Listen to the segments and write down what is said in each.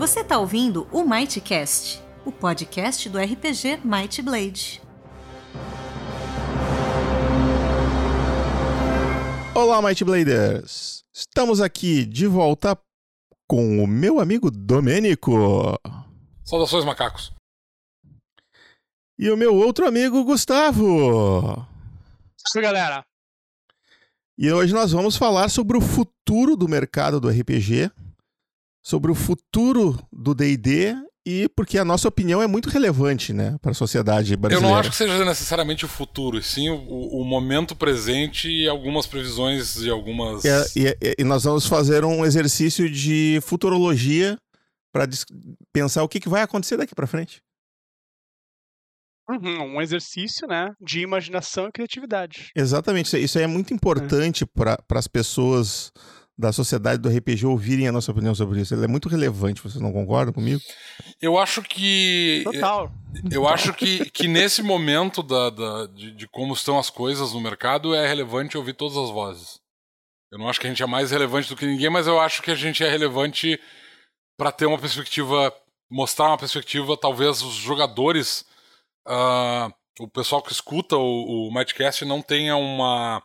Você está ouvindo o Mightcast, o podcast do RPG Might Blade. Olá, Might Bladers! Estamos aqui de volta com o meu amigo Domênico. Saudações, macacos. E o meu outro amigo Gustavo. Salve, galera. E hoje nós vamos falar sobre o futuro do mercado do RPG, sobre o futuro do D&D e porque a nossa opinião é muito relevante, né, para a sociedade brasileira. Eu não acho que seja necessariamente o futuro, e sim o, o, momento presente e algumas previsões de algumas. E, e, e nós vamos fazer um exercício de futurologia para pensar o que, que vai acontecer daqui para frente. Uhum, um exercício, né, de imaginação e criatividade. Exatamente, isso aí é muito importante é. para as pessoas da sociedade do RPG ouvirem a nossa opinião sobre isso. Ele é muito relevante, vocês não concordam comigo? Eu acho que. Total. Eu acho que, que nesse momento da, da de, de, como estão as coisas no mercado é relevante ouvir todas as vozes. Eu não acho que a gente é mais relevante do que ninguém, mas eu acho que a gente é relevante para ter uma perspectiva, mostrar uma perspectiva, talvez os jogadores uh, o pessoal que escuta o, o Madcast não tenha uma,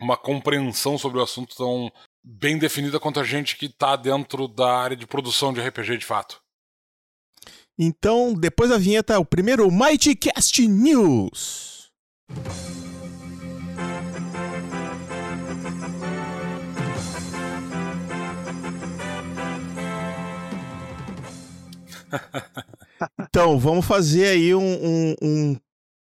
uma compreensão sobre o assunto tão bem definida quanto a gente que está dentro da área de produção de RPG de fato. Então, depois da vinheta, o primeiro Mightcast News. então, vamos fazer aí um, um, um,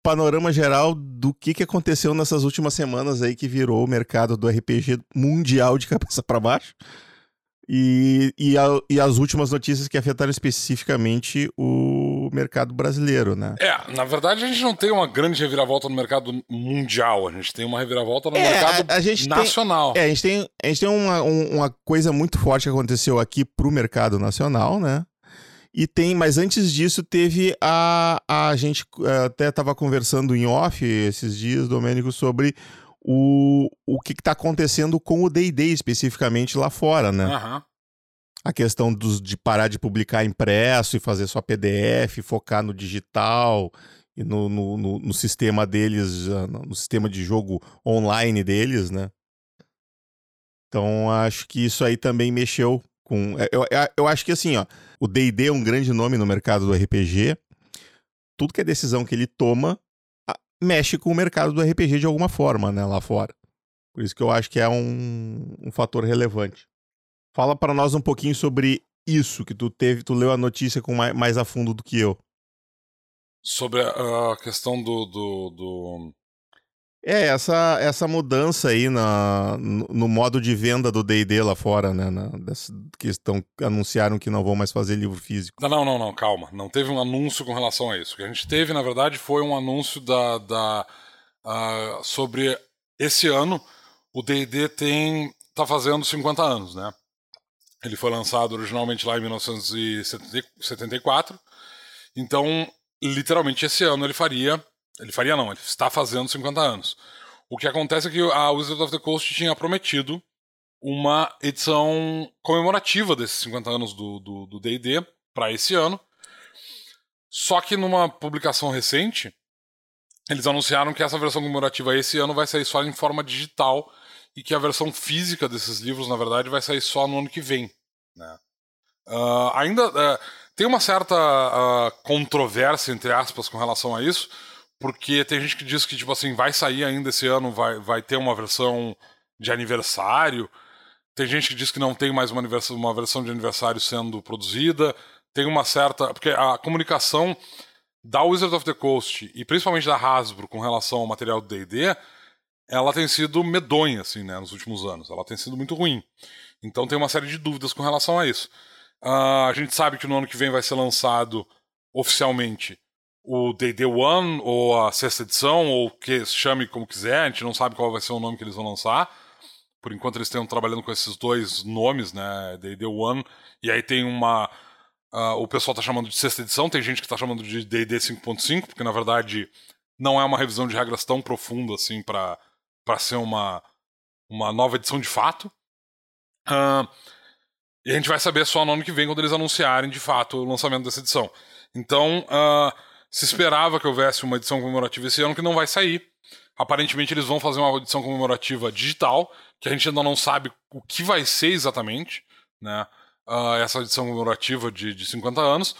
panorama geral do que, que aconteceu nessas últimas semanas aí que virou o mercado do RPG mundial de cabeça para baixo. E, e, a, e, as últimas notícias que afetaram especificamente o mercado brasileiro, né? É, na verdade a gente não tem uma grande reviravolta no mercado mundial, a gente tem uma reviravolta no é, mercado a, a nacional. Tem, é, a gente tem, a gente tem uma, uma coisa muito forte que aconteceu aqui pro mercado nacional, né? E tem, mas antes disso teve a a gente eh, até estava conversando em off esses dias, Domênico, sobre o, o que está acontecendo com o D&D especificamente lá fora, né? Uhum. A questão dos, de parar de publicar impresso e fazer só PDF, focar no digital e no, no, no, no sistema deles, no sistema de jogo online deles, né? Então acho que isso aí também mexeu com. É, eu, eu acho que assim, ó, o DD é um grande nome no mercado do RPG. Tudo que é decisão que ele toma mexe com o mercado do RPG de alguma forma, né, lá fora. Por isso que eu acho que é um, um fator relevante. Fala para nós um pouquinho sobre isso que tu teve, tu leu a notícia com mais, mais a fundo do que eu. Sobre a, a questão do, do, do, é, essa, essa mudança aí na, no, no modo de venda do D&D lá fora, né? Na, dessa, que estão, anunciaram que não vão mais fazer livro físico. Não, não, não, calma. Não teve um anúncio com relação a isso. O que a gente teve, na verdade, foi um anúncio da, da uh, sobre esse ano o D&D tem tá fazendo 50 anos, né? Ele foi lançado originalmente lá em 1974. Então, literalmente esse ano ele faria ele faria não, ele está fazendo 50 anos. O que acontece é que a Wizard of the Coast tinha prometido uma edição comemorativa desses 50 anos do D&D para esse ano. Só que numa publicação recente, eles anunciaram que essa versão comemorativa esse ano vai sair só em forma digital e que a versão física desses livros, na verdade, vai sair só no ano que vem. Né? Uh, ainda uh, tem uma certa uh, controvérsia, entre aspas, com relação a isso, porque tem gente que diz que, tipo assim, vai sair ainda esse ano, vai, vai ter uma versão de aniversário. Tem gente que diz que não tem mais uma, uma versão de aniversário sendo produzida. Tem uma certa. Porque a comunicação da Wizard of the Coast e principalmente da Hasbro com relação ao material do DD, ela tem sido medonha, assim, né, nos últimos anos. Ela tem sido muito ruim. Então tem uma série de dúvidas com relação a isso. Uh, a gente sabe que no ano que vem vai ser lançado oficialmente o D&D One, ou a sexta edição, ou que chame como quiser, a gente não sabe qual vai ser o nome que eles vão lançar. Por enquanto eles estão trabalhando com esses dois nomes, né, D&D One, e aí tem uma... Uh, o pessoal está chamando de sexta edição, tem gente que está chamando de D&D 5.5, porque na verdade não é uma revisão de regras tão profunda assim para ser uma, uma nova edição de fato. Uh, E a gente vai saber só no ano que vem, quando eles anunciarem de fato o lançamento dessa edição. Então, uh, se esperava que houvesse uma edição comemorativa esse ano, que não vai sair. Aparentemente, eles vão fazer uma edição comemorativa digital, que a gente ainda não sabe o que vai ser exatamente, né? Uh, essa edição comemorativa de, de 50 anos.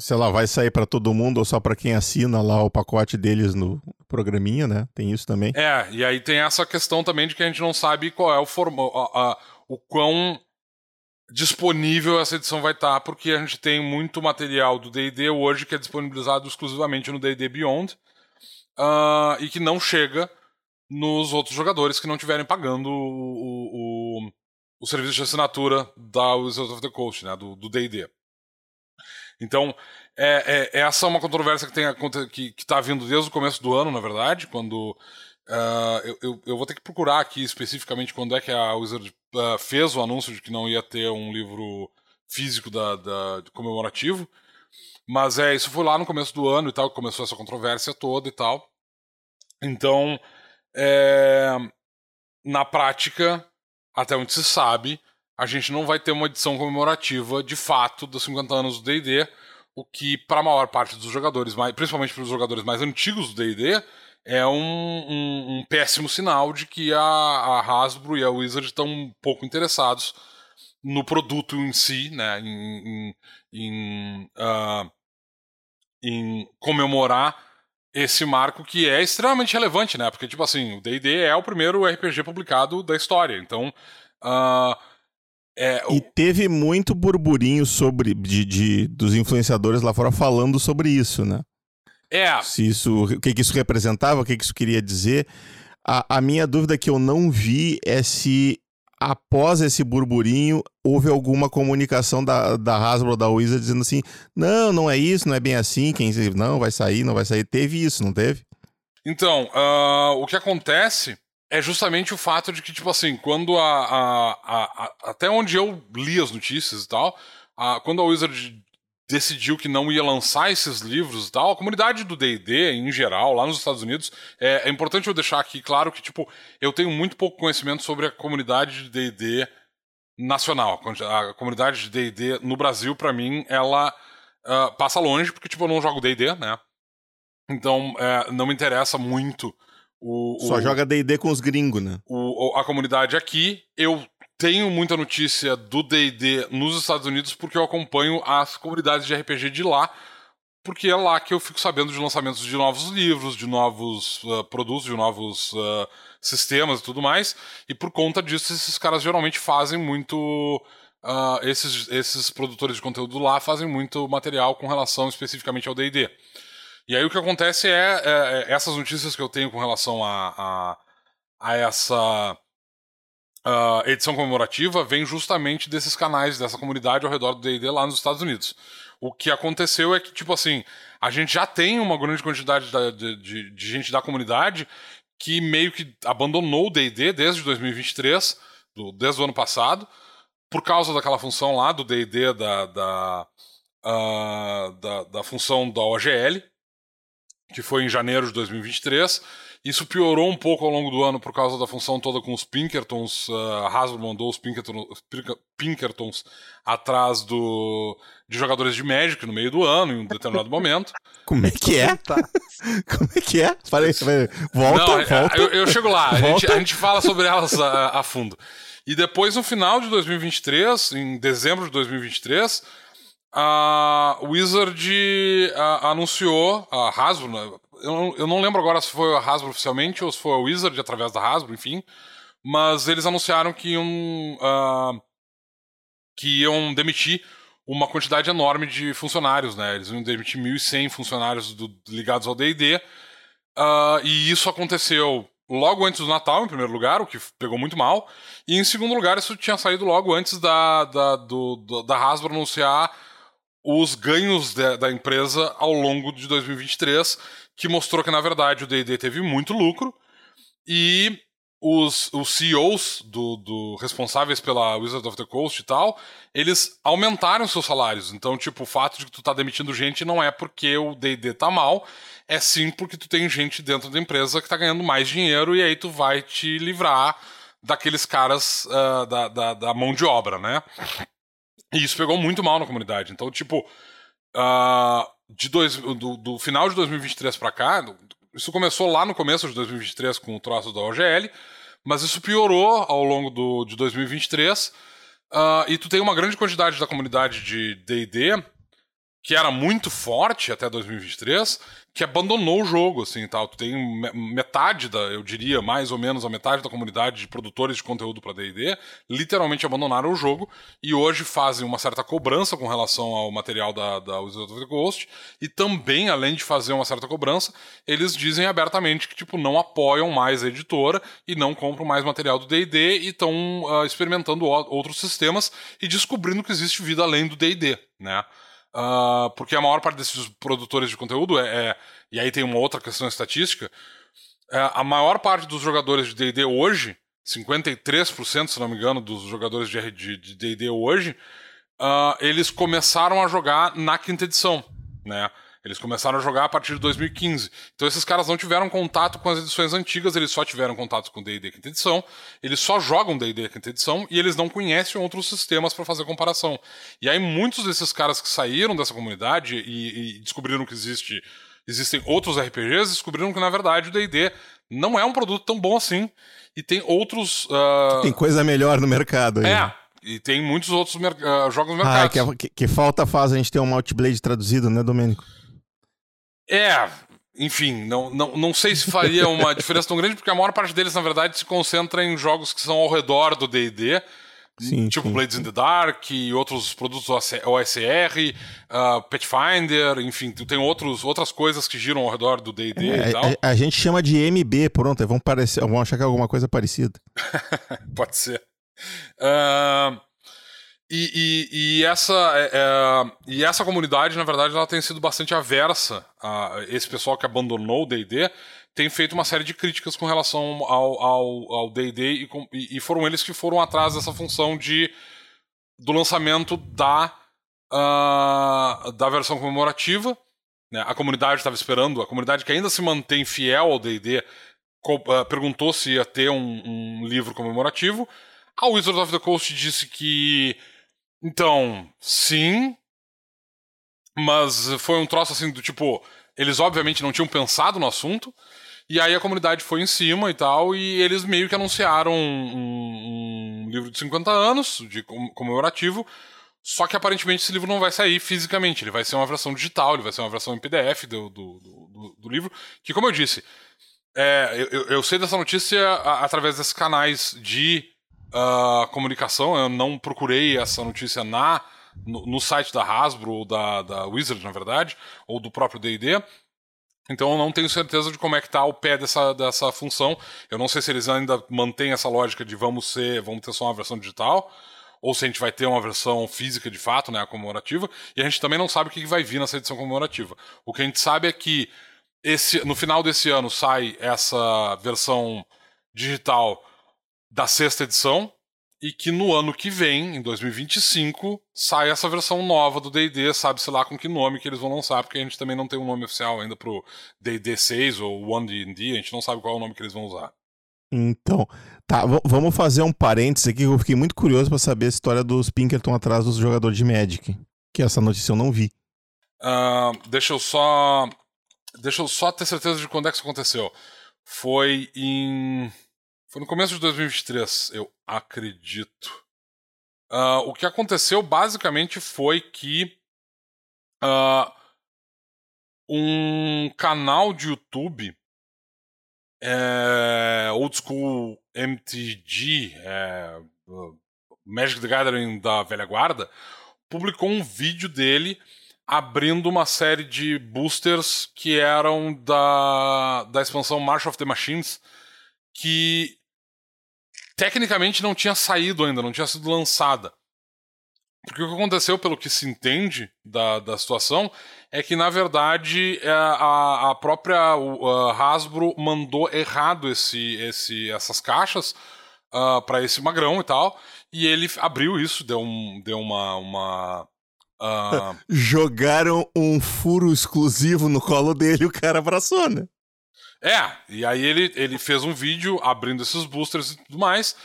Se ela vai sair para todo mundo ou só para quem assina lá o pacote deles no programinha, né? Tem isso também. É, e aí tem essa questão também de que a gente não sabe qual é o formato, o quão disponível essa edição vai estar, tá, porque a gente tem muito material do D&D hoje que é disponibilizado exclusivamente no D&D Beyond uh, e que não chega nos outros jogadores que não estiverem pagando o, o, o, serviço de assinatura da Wizards of the Coast, né, do D&D. Então, é, é, essa é uma controvérsia que está que, que tá vindo desde o começo do ano, na verdade, quando Uh, eu, eu, eu, vou ter que procurar aqui especificamente quando é que a Wizard uh, fez o anúncio de que não ia ter um livro físico da, da, comemorativo. Mas é, isso foi lá no começo do ano e tal, que começou essa controvérsia toda e tal. Então, é, na prática, até onde se sabe, a gente não vai ter uma edição comemorativa de fato dos 50 anos do DD, o que, para a maior parte dos jogadores, principalmente para os jogadores mais antigos do DD, é um, um, um, péssimo sinal de que a, a Hasbro e a Wizard estão um pouco interessados no produto em si, né, em, em, em, uh, em comemorar esse marco que é extremamente relevante, né? Porque, tipo assim, o D&D é o primeiro RPG publicado da história, então... Uh, é, o... E teve muito burburinho sobre de, de, dos influenciadores lá fora falando sobre isso, né? É. Se isso, o que, que isso representava, o que, que isso queria dizer. A, a minha dúvida que eu não vi é se após esse burburinho, houve alguma comunicação da, da Hasbro, da Wizard, dizendo assim: não, não é isso, não é bem assim, quem não vai sair, não vai sair. Teve isso, não teve? Então, uh, o que acontece é justamente o fato de que, tipo assim, quando a. a, a, a até onde eu li as notícias e tal, quando a Wizard decidiu que não ia lançar esses livros e tal, a comunidade do D&D, em geral, lá nos Estados Unidos, é, é, importante eu deixar aqui claro que, tipo, eu tenho muito pouco conhecimento sobre a comunidade de D&D nacional. A comunidade de D&D no Brasil, para mim, ela uh, passa longe, porque, tipo, eu não jogo D&D, né? Então, é, não me interessa muito o... Só o, joga D&D com os gringos, né? O, a comunidade aqui, eu tenho muita notícia do D&D nos Estados Unidos porque eu acompanho as comunidades de RPG de lá, porque é lá que eu fico sabendo de lançamentos de novos livros, de novos uh, produtos, de novos uh, sistemas e tudo mais. E por conta disso, esses caras geralmente fazem muito. Uh, esses, esses produtores de conteúdo lá fazem muito material com relação especificamente ao DD. E aí o que acontece é, é, é, essas notícias que eu tenho com relação a, a, a essa uh, edição comemorativa vem justamente desses canais, dessa comunidade ao redor do D&D lá nos Estados Unidos. O que aconteceu é que, tipo assim, a gente já tem uma grande quantidade de, de, de gente da comunidade que meio que abandonou o D&D desde 2023, do, desde o ano passado, por causa daquela função lá do D&D da, da, uh, da, da função da OGL, que foi em janeiro de 2023, isso piorou um pouco ao longo do ano por causa da função toda com os Pinkertons. Uh, Hasbro mandou os Pinkertons, Pinkertons atrás do, de jogadores de Magic no meio do ano, em um determinado momento. Como é que é? Como é que é? Falei, volta, Não, volta. Eu, eu, chego lá, a gente, a gente, fala sobre elas a, a fundo. E depois, no final de 2023, em dezembro de 2023, a Wizard uh, anunciou, a Hasbro, né, eu, eu não lembro agora se foi a Hasbro oficialmente ou se foi a Wizard através da Hasbro, enfim. Mas eles anunciaram que iam, uh, que iam demitir uma quantidade enorme de funcionários, né? Eles iam demitir 1.100 funcionários do, ligados ao D&D. Uh, ah, e isso aconteceu logo antes do Natal, em primeiro lugar, o que pegou muito mal. E em segundo lugar, isso tinha saído logo antes da, da, do, da Hasbro anunciar os ganhos de, da empresa ao longo de 2023 que mostrou que, na verdade, o D&D teve muito lucro e os, os CEOs do, do, responsáveis pela Wizard of the Coast e tal, eles aumentaram seus salários. Então, tipo, o fato de que tu tá demitindo gente não é porque o D&D tá mal, é sim porque tu tem gente dentro da empresa que tá ganhando mais dinheiro e aí tu vai te livrar daqueles caras uh, da, da, da, mão de obra, né? E isso pegou muito mal na comunidade. Então, tipo, uh, de dois, do, do, final de 2023 para cá, isso começou lá no começo de 2023 com o troço da OGL, mas isso piorou ao longo do, de 2023. Uh, e tu tem uma grande quantidade da comunidade de DD que era muito forte até 2023, que abandonou o jogo, assim, tal. Tu tem metade da, eu diria, mais ou menos a metade da comunidade de produtores de conteúdo para D&D, literalmente abandonaram o jogo e hoje fazem uma certa cobrança com relação ao material da, da Wizard of the Coast e também, além de fazer uma certa cobrança, eles dizem abertamente que, tipo, não apoiam mais a editora e não compram mais material do D&D e estão uh, experimentando outros sistemas e descobrindo que existe vida além do D&D, né? Uh, porque a maior parte desses produtores de conteúdo é, é E aí tem uma outra questão estatística. É, a maior parte dos jogadores de DD hoje, 53%, se não me engano, dos jogadores de DD hoje, uh, eles começaram a jogar na quinta edição. Né? Eles começaram a jogar a partir de 2015. Então esses caras não tiveram contato com as edições antigas, eles só tiveram contato com D&D quinta edição, eles só jogam D&D quinta edição e eles não conhecem outros sistemas para fazer comparação. E aí muitos desses caras que saíram dessa comunidade e, e descobriram que existe, existem outros RPGs, descobriram que na verdade o D&D não é um produto tão bom assim e tem outros... Uh... Tem coisa melhor no mercado aí. É, e tem muitos outros uh, jogos no mercado. Ah, é que, que, que, falta faz a gente ter um Outblade traduzido, né, Domênico? É, enfim, não, não, não sei se faria uma diferença tão grande, porque a maior parte deles, na verdade, se concentra em jogos que são ao redor do DD. tipo sim. Blades in the Dark e outros produtos OSR, uh, ah, Pathfinder, enfim, tem outros, outras coisas que giram ao redor do D&D é, e tal. A, a, gente chama de MB, pronto, vão, parecer, vão achar que é alguma coisa parecida. Pode ser. Uh, e, e, e, essa, é, é, e essa comunidade, na verdade, ela tem sido bastante aversa a esse pessoal que abandonou o D&D, tem feito uma série de críticas com relação ao D&D e, e, foram eles que foram atrás dessa função de do lançamento da, uh, da versão comemorativa. Né? A comunidade estava esperando, a comunidade que ainda se mantém fiel ao D&D uh, perguntou se ia ter um, um livro comemorativo. A Wizard of the Coast disse que então, sim. Mas foi um troço assim do tipo. Eles obviamente não tinham pensado no assunto. E aí a comunidade foi em cima e tal. E eles meio que anunciaram um, um livro de 50 anos, de comemorativo. Só que aparentemente esse livro não vai sair fisicamente. Ele vai ser uma versão digital, ele vai ser uma versão em PDF do, do, do, do livro. Que, como eu disse, é, eu, eu, sei dessa notícia através desses canais de uh, comunicação. Eu não procurei essa notícia na no, no site da Hasbro ou da, da Wizard, na verdade, ou do próprio D&D. Então eu não tenho certeza de como é que está o pé dessa, dessa função. Eu não sei se eles ainda mantêm essa lógica de vamos ser, vamos ter só uma versão digital, ou se a gente vai ter uma versão física de fato, né, a comemorativa, e a gente também não sabe o que vai vir nessa edição comemorativa. O que a gente sabe é que esse, no final desse ano sai essa versão digital da sexta edição e que no ano que vem, em 2025, sai essa versão nova do D&D, sabe-se lá com que nome que eles vão lançar, porque a gente também não tem um nome oficial ainda pro D&D 6 ou One D&D, a gente não sabe qual é o nome que eles vão usar. Então, tá, vamos fazer um parênteses aqui, eu fiquei muito curioso para saber a história dos Pinkerton atrás dos jogadores de Magic, que essa notícia eu não vi. Uh, deixa eu só... Deixa eu só ter certeza de quando é que isso aconteceu. Foi em... Foi no começo de 2023, eu acredito. Uh, o que aconteceu basicamente foi que uh, um canal de YouTube é, Old School MTG, é, Magic the Gathering da velha guarda, publicou um vídeo dele abrindo uma série de boosters que eram da, da expansão March of the Machines, que tecnicamente não tinha saído ainda, não tinha sido lançada. Porque o que aconteceu, pelo que se entende da, da situação, é que, na verdade, é, a, a própria a Hasbro mandou errado esse, esse, essas caixas uh, ah, para esse magrão e tal, e ele abriu isso, deu, um, deu uma. uma uh... Jogaram um furo exclusivo no colo dele e o cara abraçou, né? É, e aí ele, ele fez um vídeo abrindo esses boosters e tudo mais.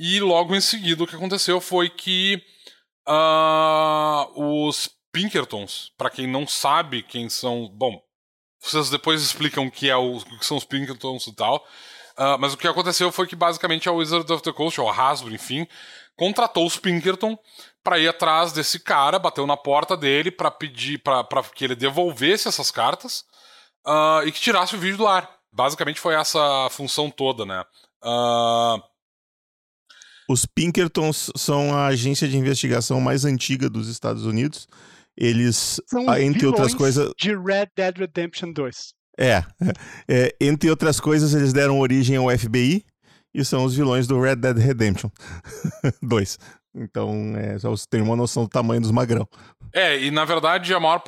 E logo em seguida o que aconteceu foi que Uh, os Pinkertons, para quem não sabe quem são. Bom, vocês depois explicam o que, é o, o que são os Pinkertons e tal. Uh, mas o que aconteceu foi que basicamente a Wizard of the Coast, ou a Hasbro, enfim, contratou os Pinkerton para ir atrás desse cara, bateu na porta dele para pedir para que ele devolvesse essas cartas uh, e que tirasse o vídeo do ar. Basicamente foi essa a função toda, né? Uh... Os Pinkertons são a agência de investigação mais antiga dos Estados Unidos. Eles, são entre outras coisas. De Red Dead Redemption 2. É, é, entre outras coisas, eles deram origem ao FBI e são os vilões do Red Dead Redemption 2. Então, é, já você tem uma noção do tamanho dos magrão. É, e na verdade, a maior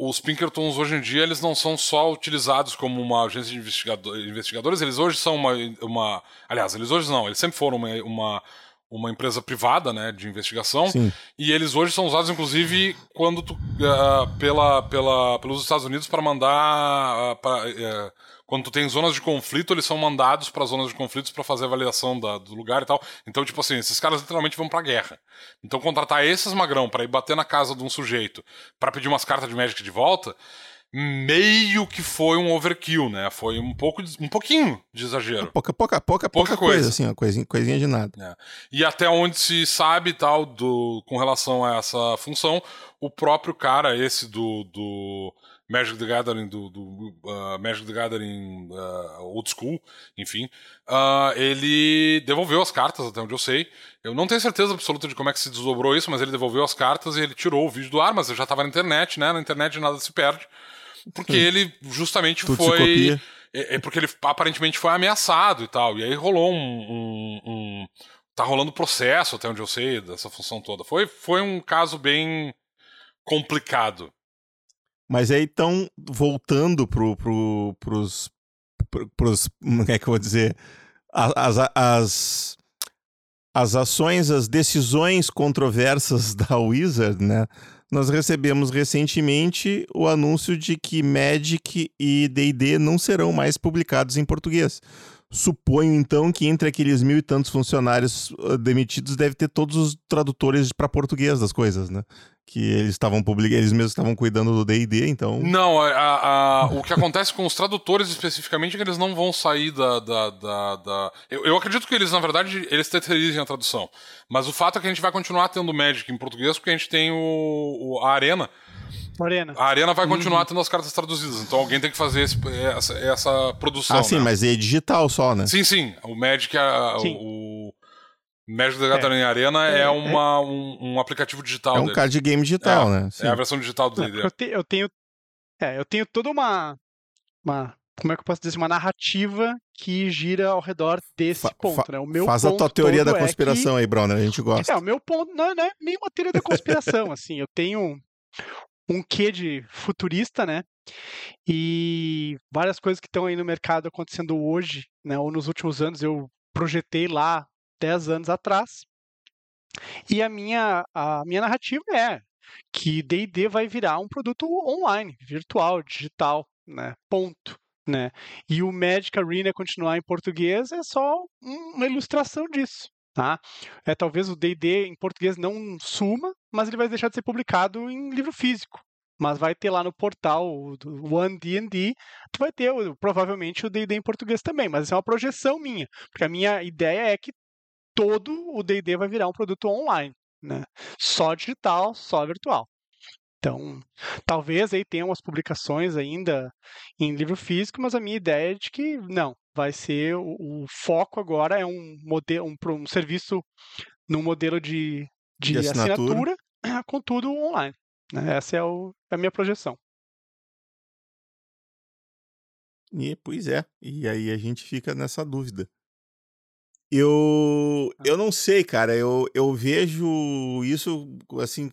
os Pinkertons hoje em dia eles não são só utilizados como uma agência de investigador, investigadores, eles hoje são uma, uma. Aliás, eles hoje não, eles sempre foram uma, uma uma empresa privada, né, de investigação. Sim. E eles hoje são usados, inclusive, quando tu, uh, pela, pela, pelos Estados Unidos para mandar, uh, pra, uh, quando tu tem zonas de conflito, eles são mandados para zonas de conflitos para fazer avaliação da, do lugar e tal. Então, tipo assim, esses caras literalmente vão para guerra. Então, contratar esses magrão para ir bater na casa de um sujeito para pedir umas cartas de Magic de volta meio que foi um overkill, né? Foi um pouco, um pouquinho de exagero. Pouca, pouca, pouca, pouca coisa, coisa assim, uma coisinha, coisinha de nada. É. E até onde se sabe tal do com relação a essa função, o próprio cara esse do, do Magic the Gathering do, do uh, Magic the Gathering uh, Old School, enfim, uh, ele devolveu as cartas até onde eu sei. Eu não tenho certeza absoluta de como é que se desdobrou isso, mas ele devolveu as cartas e ele tirou o vídeo do ar, mas já estava na internet, né? Na internet nada se perde. Porque Sim. ele justamente Tudo foi. É, é, porque ele aparentemente foi ameaçado e tal. E aí rolou um, um, um, Tá rolando processo, até onde eu sei, dessa função toda. Foi, foi um caso bem complicado. Mas aí, então, voltando pro, pro, pros, pro, pros. Como é que eu vou dizer? As, as, as ações, as decisões controversas da Wizard, né? nós recebemos recentemente o anúncio de que Magic e D&D não serão mais publicados em português. Suponho então que entre aqueles mil e tantos funcionários uh, demitidos deve ter todos os tradutores para português das coisas, né? Que eles estavam publicando, eles mesmos estavam cuidando do D&D, então. Não, a, a, o que acontece com os tradutores especificamente é que eles não vão sair da, da, da, da... Eu, eu, acredito que eles na verdade eles terceirizem a tradução, mas o fato é que a gente vai continuar tendo Magic em português porque a gente tem o, o a Arena Arena. A Arena vai continuar uhum. tendo as cartas traduzidas, então alguém tem que fazer esse, essa, essa, produção. Ah, sim, né? mas é digital só, né? Sim, sim. O Magic, a, sim. o, Magic the Gathering é. Arena é, é uma, um, um, aplicativo digital. É um dele. card game digital, é, né? Sim. É a versão digital do D&D. Eu, te, eu, tenho, é, eu tenho toda uma, uma, como é que eu posso dizer, uma narrativa que gira ao redor desse fa ponto, né? O meu faz a tua teoria da conspiração é que... aí, Browner, a gente gosta. É, o meu ponto não, é, não é nem uma teoria da conspiração, assim, eu tenho um quê de futurista, né? E várias coisas que estão aí no mercado acontecendo hoje, né? Ou nos últimos anos, eu projetei lá 10 anos atrás. E a minha, a minha narrativa é que D&D vai virar um produto online, virtual, digital, né? Ponto. Né? E o Magic Arena continuar em português é só uma ilustração disso. Tá? É, talvez o D&D em português não suma, mas ele vai deixar de ser publicado em livro físico. Mas vai ter lá no portal do One D&D, tu vai ter provavelmente o D&D em português também, mas isso é uma projeção minha, porque a minha ideia é que todo o D&D vai virar um produto online, né? Só digital, só virtual. Então, talvez aí tenha umas publicações ainda em livro físico, mas a minha ideia é de que não, vai ser o, o foco agora é um modelo, um, um serviço num modelo de, de, de assinatura. assinatura, com tudo online. Né? Essa é o, a minha projeção. E, pois é, e aí a gente fica nessa dúvida. Eu, eu não sei, cara, eu, eu vejo isso assim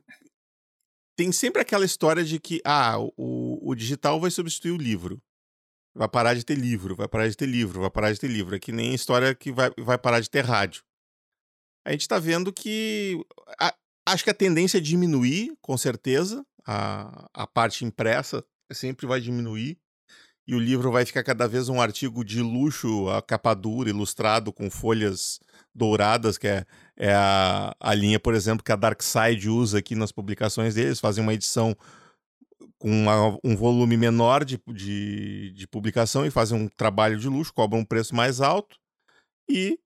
tem sempre aquela história de que ah, o, o digital vai substituir o livro. Vai parar de ter livro, vai parar de ter livro, vai parar de ter livro. É que nem a história que vai, vai parar de ter rádio. A gente está vendo que. A, acho que a tendência é diminuir, com certeza. A, a parte impressa sempre vai diminuir. E o livro vai ficar cada vez um artigo de luxo, a capa dura, ilustrado com folhas douradas, que é, é a, a linha, por exemplo, que a Dark Side usa aqui nas publicações deles, fazem uma edição com uma, um volume menor de, de, de, publicação e fazem um trabalho de luxo, cobram um preço mais alto e,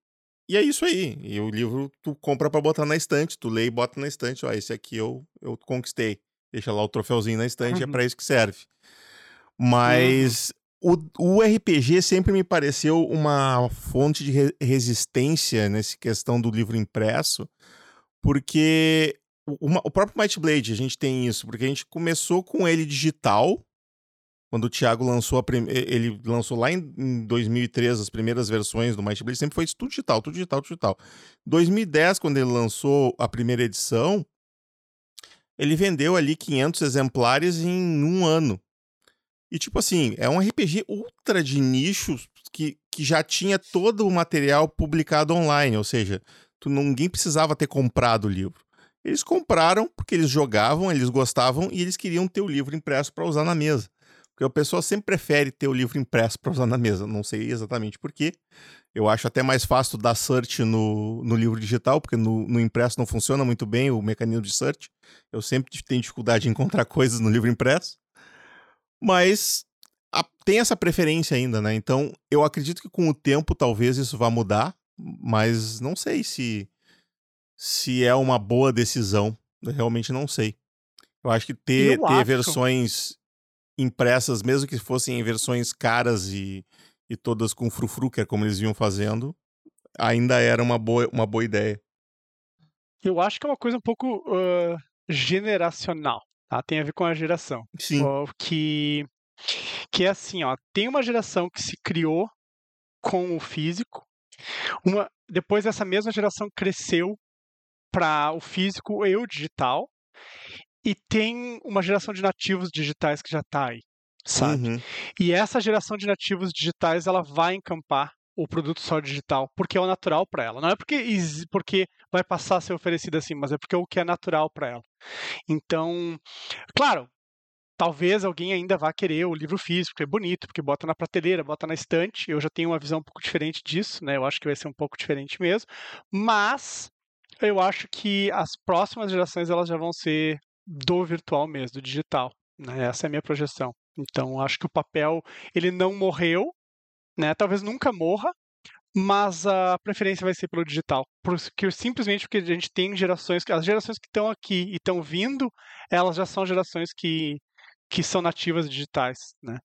e é isso aí. E o livro tu compra para botar na estante, tu lê e bota na estante, ó, esse aqui eu, eu conquistei. Deixa lá o troféuzinho na estante, é uhum. é para isso que serve. Mas uhum. o, o RPG sempre me pareceu uma fonte de re resistência nessa questão do livro impresso, porque uma, o próprio Might Blade, a gente tem isso, porque a gente começou com ele digital, quando o Thiago lançou a ele lançou lá em, em 2003 as primeiras versões do Might Blade, sempre foi tudo digital, tudo digital, tudo digital. 2010, quando ele lançou a primeira edição, ele vendeu ali 500 exemplares em um ano. E tipo assim, é um RPG ultra de nicho que, que já tinha todo o material publicado online, ou seja, tu, ninguém precisava ter comprado o livro. Eles compraram porque eles jogavam, eles gostavam e eles queriam ter o livro impresso para usar na mesa. Porque a pessoa sempre prefere ter o livro impresso para usar na mesa. Não sei exatamente por quê. Eu acho até mais fácil dar search no, no livro digital, porque no, no impresso não funciona muito bem o mecanismo de search. Eu sempre tenho dificuldade de encontrar coisas no livro impresso. Mas a, tem essa preferência ainda, né? Então eu acredito que com o tempo talvez isso vá mudar, mas não sei se se é uma boa decisão. Eu realmente não sei. Eu acho que ter, ter acho. versões impressas, mesmo que fossem versões caras e, e todas com frufru, que é como eles vinham fazendo, ainda era uma boa, uma boa ideia. Eu acho que é uma coisa um pouco uh, generacional, tá? Tem a ver com a geração. Sim. Uh, que, que é assim, ó, tem uma geração que se criou com o físico, uma, depois essa mesma geração cresceu para o físico e o digital. E tem uma geração de nativos digitais que já está aí, sabe? Uhum. E essa geração de nativos digitais ela vai encampar o produto só digital, porque é o natural para ela. Não é porque, porque vai passar a ser oferecido assim, mas é porque é o que é natural para ela. Então, claro, talvez alguém ainda vá querer o livro físico, é bonito, porque bota na prateleira, bota na estante. Eu já tenho uma visão um pouco diferente disso, né? Eu acho que vai ser um pouco diferente mesmo. Mas eu acho que as próximas gerações elas já vão ser do virtual mesmo, do digital. Né? Essa é a minha projeção. Então, acho que o papel ele não morreu, né? Talvez nunca morra, mas a preferência vai ser pelo digital, porque simplesmente porque a gente tem gerações, as gerações que estão aqui e estão vindo, elas já são gerações que que são nativas digitais, né?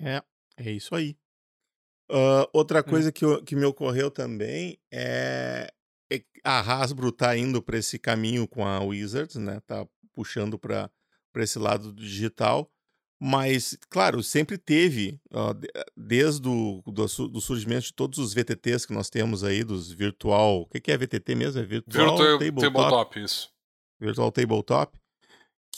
É, é isso aí. Uh, outra hum. coisa que, que me ocorreu também é, é a Hasbro tá indo para esse caminho com a Wizards, né? Tá puxando para esse lado do digital. Mas, claro, sempre teve, uh, desde o do, do, surgimento de todos os VTTs que nós temos aí, dos virtual. O que, que é VTT mesmo? É Virtual, virtual Tabletop. tabletop isso. Virtual Tabletop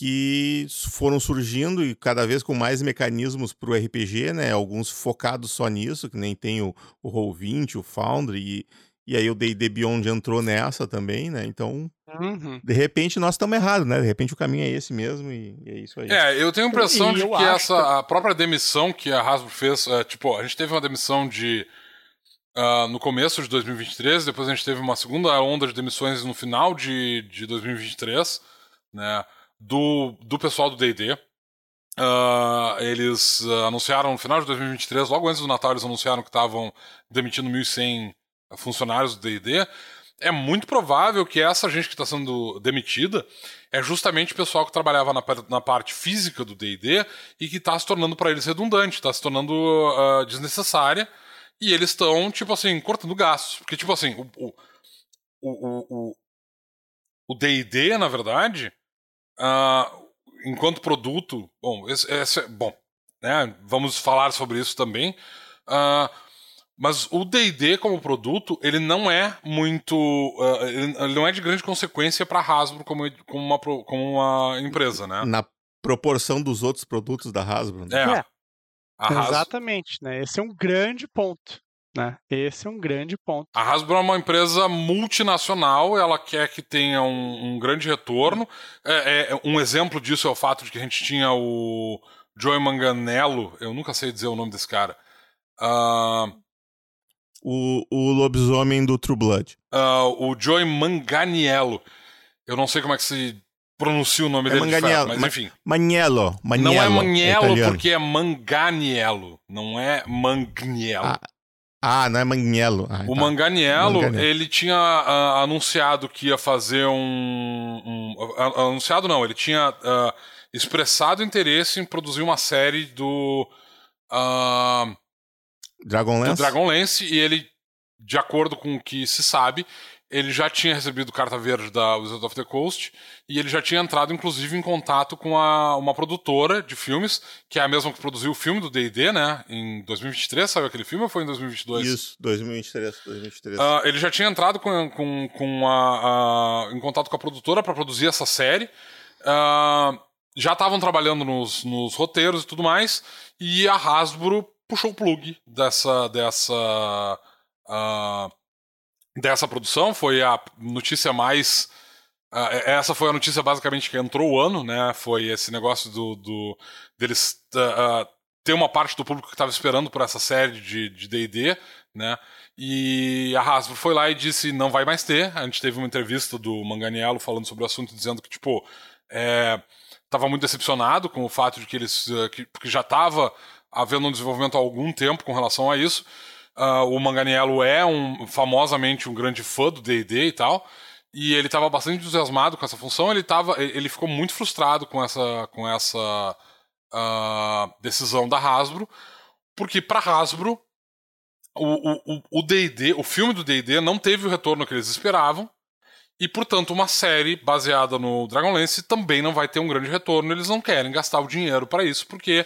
que foram surgindo e cada vez com mais mecanismos para o RPG, né? Alguns focados só nisso, que nem tem o, o Roll20, o Foundry, e, e aí o D&D Beyond entrou nessa também, né? Então, uhum. de repente nós estamos errados, né? De repente o caminho é esse mesmo e, e é isso aí. É, eu tenho a impressão e de que essa, que... a própria demissão que a Hasbro fez, é, tipo, a gente teve uma demissão de... Uh, no começo de 2023, depois a gente teve uma segunda onda de demissões no final de, de 2023, né? do, do pessoal do D&D. Uh, ah, eles uh, anunciaram no final de 2023, logo antes do Natal, eles anunciaram que estavam demitindo 1.100 funcionários do D&D. É muito provável que essa gente que está sendo demitida é justamente o pessoal que trabalhava na, na parte física do D&D e que está se tornando para eles redundante, está se tornando uh, desnecessária e eles estão, tipo assim, cortando gastos. Porque, tipo assim, o o o D&D, na verdade, uh, enquanto produto, bom, esse, esse, bom, né, vamos falar sobre isso também. Uh, mas o D&D como produto, ele não é muito, uh, ele não é de grande consequência para a Hasbro como, como, uma, como uma empresa, né? Na proporção dos outros produtos da Hasbro. Né? É. é. Hasbro... Exatamente, né? Esse é um grande ponto. Né? Esse é um grande ponto. A Hasbro é uma empresa multinacional, ela quer que tenha um, um grande retorno. É, é, um exemplo disso é o fato de que a gente tinha o Joey Manganello, eu nunca sei dizer o nome desse cara. Uh, o, o lobisomem do True Blood. Uh, o Joey Manganiello. Eu não sei como é que se pronuncia o nome é dele Manganiello, de fato, mas enfim. Maniello, Maniello. Não é Maniello é porque é Manganiello, não é Magniello. Ah, ah não é Manganiello. Ah, o tá. Manganiello, Manganiello, ele tinha uh, anunciado que ia fazer um... um uh, anunciado não, ele tinha expressado interesse em produzir uma série do... Dragonlance? Do Dragonlance, e ele, de acordo com o que se sabe, ele já tinha recebido carta verde da Wizard of the Coast e ele já tinha entrado, inclusive, em contato com a, uma produtora de filmes, que é a mesma que produziu o filme do D&D, né? Em 2023 saiu aquele filme ou foi em 2022? Isso, 2023. 2023. Uh, ele já tinha entrado com, com, com a, a, em contato com a produtora para produzir essa série. Uh, já estavam trabalhando nos, nos roteiros e tudo mais, e a Hasbro puxou o plug dessa dessa uh, dessa produção. Foi a notícia mais uh, essa foi a notícia basicamente que entrou o ano, né? Foi esse negócio do, do deles uh, ter uma parte do público que estava esperando por essa série de D&D, né? E a Hasbro foi lá e disse não vai mais ter. A gente teve uma entrevista do Manganiello falando sobre o assunto, dizendo que tipo é, tava muito decepcionado com o fato de que eles que, porque já estava havendo um desenvolvimento há algum tempo com relação a isso. Uh, o Manganiello é um, famosamente um grande fã do D&D e tal, e ele estava bastante entusiasmado com essa função, ele, tava, ele ficou muito frustrado com essa, com essa uh, decisão da Hasbro, porque para Hasbro o D&D, o, o, o filme do D&D não teve o retorno que eles esperavam, e, portanto, uma série baseada no Dragonlance também não vai ter um grande retorno. Eles não querem gastar o dinheiro para isso, porque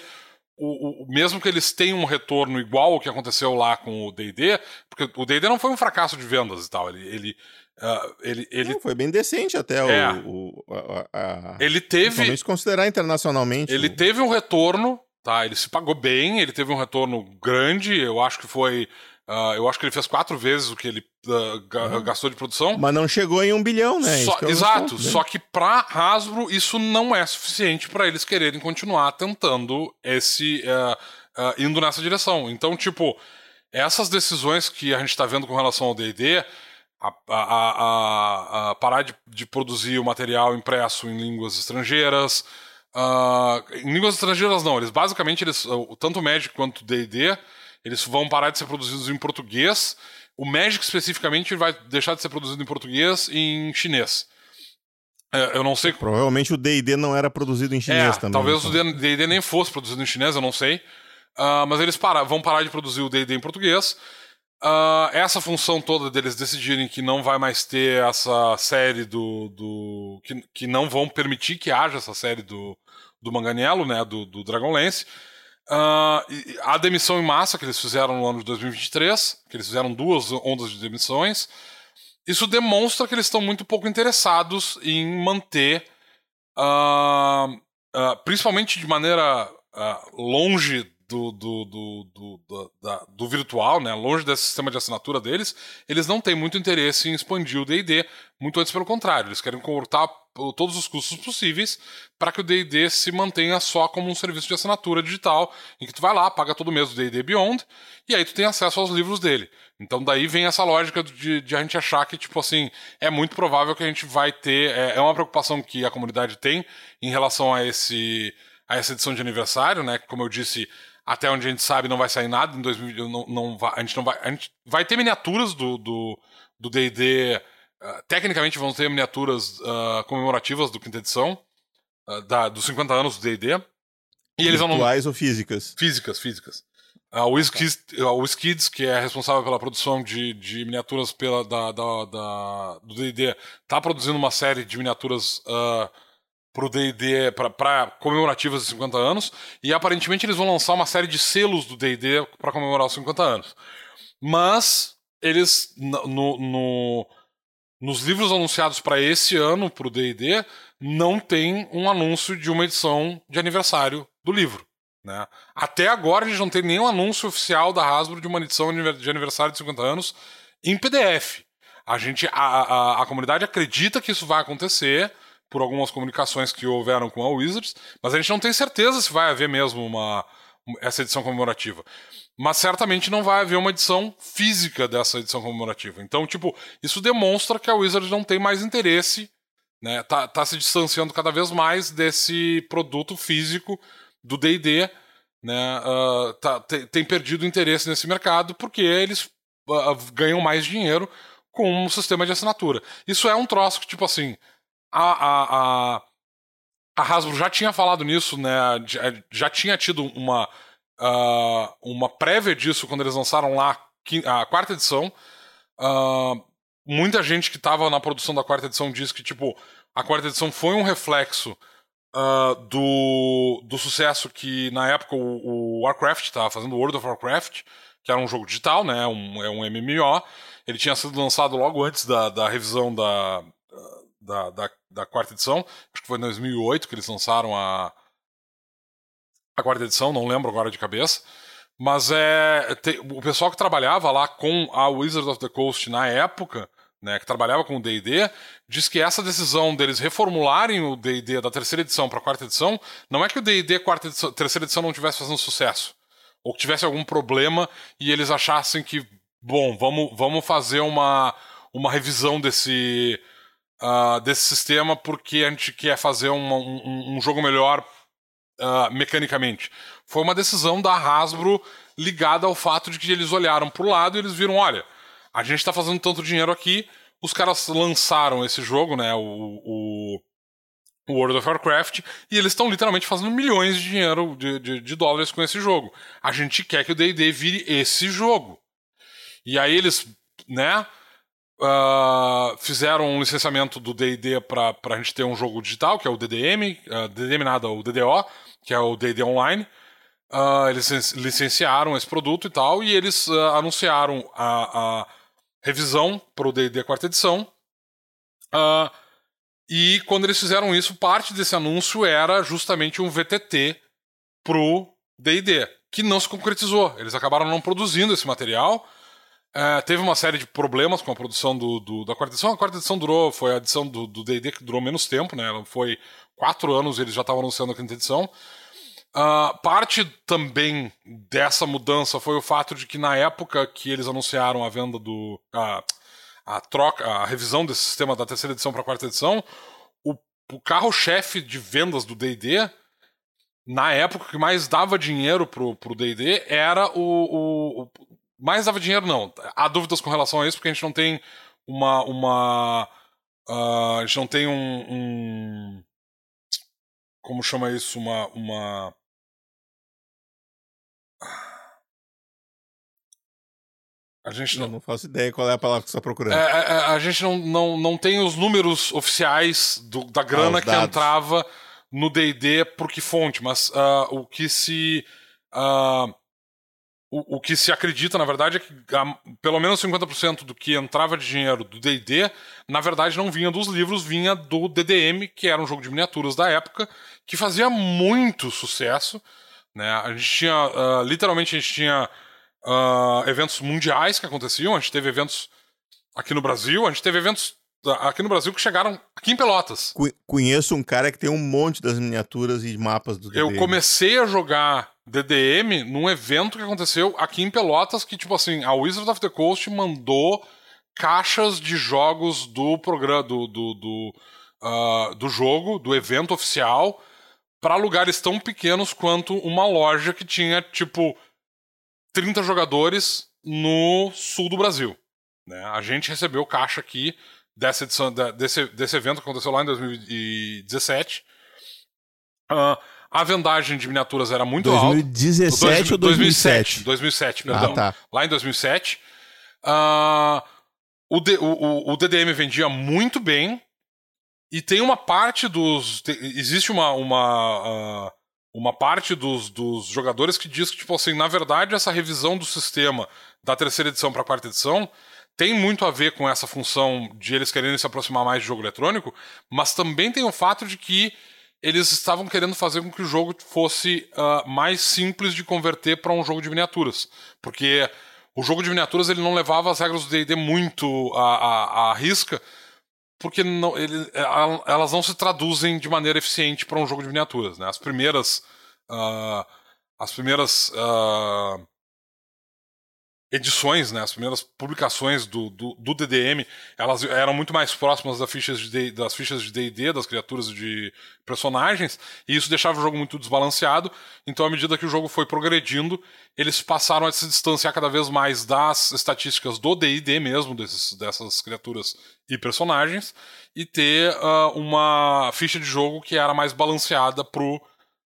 o, o, mesmo que eles tenham um retorno igual ao que aconteceu lá com o D&D, porque o D&D não foi um fracasso de vendas e tal, ele... ele Uh, ele, ele... Não, foi bem decente até é. o, o a, a, ele teve se considerar internacionalmente ele o... teve um retorno tá ele se pagou bem ele teve um retorno grande eu acho que foi Uh, eu acho que ele fez quatro vezes o que ele uh, gastou de produção. Mas não chegou em um bilhão, né? Só, é exato. Né? Só que para Hasbro isso não é suficiente para eles quererem continuar tentando esse. Uh, indo nessa direção. Então, tipo, essas decisões que a gente está vendo com relação ao DD. A, a, a, a, parar de, de, produzir o material impresso em línguas estrangeiras. em línguas estrangeiras, não. Eles basicamente, eles, tanto o Magic quanto o DD, eles vão parar de ser produzidos em português. O Magic, especificamente, vai deixar de ser produzido em português e em chinês. É, eu não sei. Provavelmente o DD não era produzido em chinês é, também. Talvez então. o DD nem fosse produzido em chinês, eu não sei. Uh, mas eles para, vão parar de produzir o DD em português. Uh, essa função toda deles decidirem que não vai mais ter essa série do. do que, que não vão permitir que haja essa série do, do Manganiello, né? Do, do Dragonlance. Uh, a demissão em massa que eles fizeram no ano de 2023, que eles fizeram duas ondas de demissões, isso demonstra que eles estão muito pouco interessados em manter, uh, uh, principalmente de maneira longe do, do, do, do, da, do virtual, né, longe desse sistema de assinatura deles, eles não têm muito interesse em expandir o D&D, muito antes pelo contrário, eles querem cortar todos os custos possíveis para que o D&D se mantenha só como um serviço de assinatura digital, em que tu vai lá, paga todo mês o D&D Beyond, e aí tu tem acesso aos livros dele. Então daí vem essa lógica de, de, a gente achar que, tipo assim, é muito provável que a gente vai ter, é, é uma preocupação que a comunidade tem em relação a esse a essa edição de aniversário, né, como eu disse, até onde a gente sabe não vai sair nada em 2000, não, não vai, a gente não vai, a gente vai ter miniaturas do do D&D ah, tecnicamente vão ter miniaturas uh, comemorativas do quinta edição, uh, da, dos 50 anos do D&D. E eles Virtuais vão... ou físicas? Físicas, físicas. Uh, o Skids, que é responsável pela produção de, de miniaturas pela, da, da, da do D&D, está produzindo uma série de miniaturas uh, pro D&D, para comemorativas de 50 anos, e aparentemente eles vão lançar uma série de selos do D&D para comemorar os 50 anos. Mas eles, no, no nos livros anunciados para esse ano, para o DD, não tem um anúncio de uma edição de aniversário do livro. Né? Até agora a gente não tem nenhum anúncio oficial da Hasbro de uma edição de aniversário de 50 anos em PDF. A gente, a, a, a comunidade acredita que isso vai acontecer por algumas comunicações que houveram com a Wizards, mas a gente não tem certeza se vai haver mesmo uma, essa edição comemorativa. Mas certamente não vai haver uma edição física dessa edição comemorativa. Então, tipo, isso demonstra que a Wizards não tem mais interesse, né? Tá, tá se distanciando cada vez mais desse produto físico do D&D, né? Uh, tá, tem, tem perdido interesse nesse mercado porque eles uh, ganham mais dinheiro com um sistema de assinatura. Isso é um troço que, tipo assim, a, a, a, a Hasbro já tinha falado nisso, né? Já, tinha tido uma, uh, uma prévia disso quando eles lançaram lá a quarta edição. Uh, muita gente que estava na produção da quarta edição disse que, tipo, a quarta edição foi um reflexo uh, do, do sucesso que, na época, o, o Warcraft estava fazendo, World of Warcraft, que era um jogo digital, né? Um, é um MMO. Ele tinha sido lançado logo antes da, da revisão da, da, da, da, quarta edição. Acho que foi em 2008 que eles lançaram a, a quarta edição, não lembro agora de cabeça. Mas é te, o pessoal que trabalhava lá com a Wizard of the Coast na época, né, que trabalhava com o D&D, diz que essa decisão deles reformularem o D&D da terceira edição para a quarta edição, não é que o D&D quarta terceira edição não tivesse fazendo sucesso, ou que tivesse algum problema e eles achassem que bom, vamos, vamos fazer uma, uma revisão desse, uh, desse sistema porque a gente quer fazer um, um, jogo melhor uh, mecanicamente. Foi uma decisão da Hasbro ligada ao fato de que eles olharam para o lado e eles viram: olha, a gente está fazendo tanto dinheiro aqui. Os caras lançaram esse jogo, né? O, o, o World of Warcraft, e eles estão literalmente fazendo milhões de dinheiro de, de, de, dólares com esse jogo. A gente quer que o D&D vire esse jogo. E aí eles, né, uh, fizeram um licenciamento do D&D para a gente ter um jogo digital, que é o DDM, uh, ah, DDM nada, o DDO, que é o D&D Online. Uh, eles licenciaram esse produto e tal, e eles anunciaram a, a revisão para o D&D quarta edição. e quando eles fizeram isso, parte desse anúncio era justamente um VTT pro D&D, que não se concretizou. Eles acabaram não produzindo esse material, é, teve uma série de problemas com a produção do, do, da quarta edição. A quarta edição durou, foi a edição do DD que durou menos tempo, né? Ela foi quatro anos eles já estavam anunciando a quinta edição. Uh, parte também dessa mudança foi o fato de que na época que eles anunciaram a venda do. a, a troca, a revisão desse sistema da terceira edição para a quarta edição, o, o carro-chefe de vendas do DD na época que mais dava dinheiro pro, pro D&D era o, o, mais dava dinheiro, não. Há dúvidas com relação a isso, porque a gente não tem uma. uma uh, a gente não tem um, um, Como chama isso? Uma. uma a gente não... Eu não faço ideia qual é a palavra que você está procurando. É, a, é, é, a, gente não, não, não tem os números oficiais do, da grana ah, que entrava no DD por que fonte, mas uh, o que se. Uh, o, o que se acredita, na verdade, é que a, pelo menos 50% do que entrava de dinheiro do D&D, na verdade não vinha dos livros, vinha do DDM, que era um jogo de miniaturas da época, que fazia muito sucesso. Né? A gente tinha, uh, literalmente, a gente tinha uh, eventos mundiais que aconteciam, a gente teve eventos aqui no Brasil, a gente teve eventos aqui no Brasil que chegaram aqui em Pelotas. Conheço um cara que tem um monte das miniaturas e mapas do DDM. Eu comecei a jogar DDM num evento que aconteceu aqui em Pelotas, que, tipo assim, a Wizard of the Coast mandou caixas de jogos do programa do, do, do, uh, do jogo, do evento oficial, para lugares tão pequenos quanto uma loja que tinha, tipo, 30 jogadores no sul do Brasil. Né? A gente recebeu caixa aqui dessa edição, desse, desse evento que aconteceu lá em 2017. Uh, a vendagem de miniaturas era muito 2017 alta. 2017 ou 2007? 2007, perdão. Ah, tá. Lá em 2007. Uh, o, D, o, o, DDM vendia muito bem. E tem uma parte dos. existe uma. uma uh, uma parte dos, dos jogadores que diz que, tipo assim, na verdade, essa revisão do sistema da terceira edição para a quarta edição tem muito a ver com essa função de eles quererem se aproximar mais de jogo eletrônico, mas também tem o fato de que eles estavam querendo fazer com que o jogo fosse uh, mais simples de converter para um jogo de miniaturas. Porque o jogo de miniaturas ele não levava as regras do D&D muito à, à, à risca, porque não, ele, elas não se traduzem de maneira eficiente para um jogo de miniaturas. Né? As primeiras... Uh, as primeiras... Uh, edições, né, as primeiras publicações do, do, do, DDM, elas eram muito mais próximas das fichas de das fichas de D&D, das criaturas de personagens, e isso deixava o jogo muito desbalanceado. Então, à medida que o jogo foi progredindo, eles passaram a se distanciar cada vez mais das estatísticas do D&D mesmo, desses, dessas criaturas e personagens, e ter uh, uma ficha de jogo que era mais balanceada pro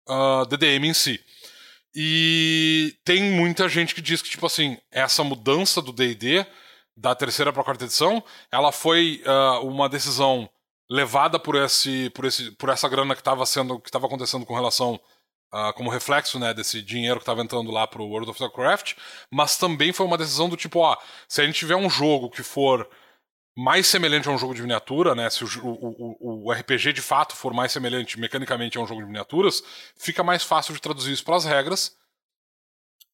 uh, DDM em si. E tem muita gente que diz que, tipo assim, essa mudança do DD, da terceira para a quarta edição, ela foi uh, uma decisão levada por, esse, por, esse, por essa grana que estava sendo que estava acontecendo com relação uh, como reflexo né, desse dinheiro que estava entrando lá para o World of Warcraft, mas também foi uma decisão do tipo, ó, se a gente tiver um jogo que for mais semelhante a um jogo de miniatura, né? Se o, o, o, RPG de fato for mais semelhante mecanicamente a um jogo de miniaturas, fica mais fácil de traduzir isso para as regras.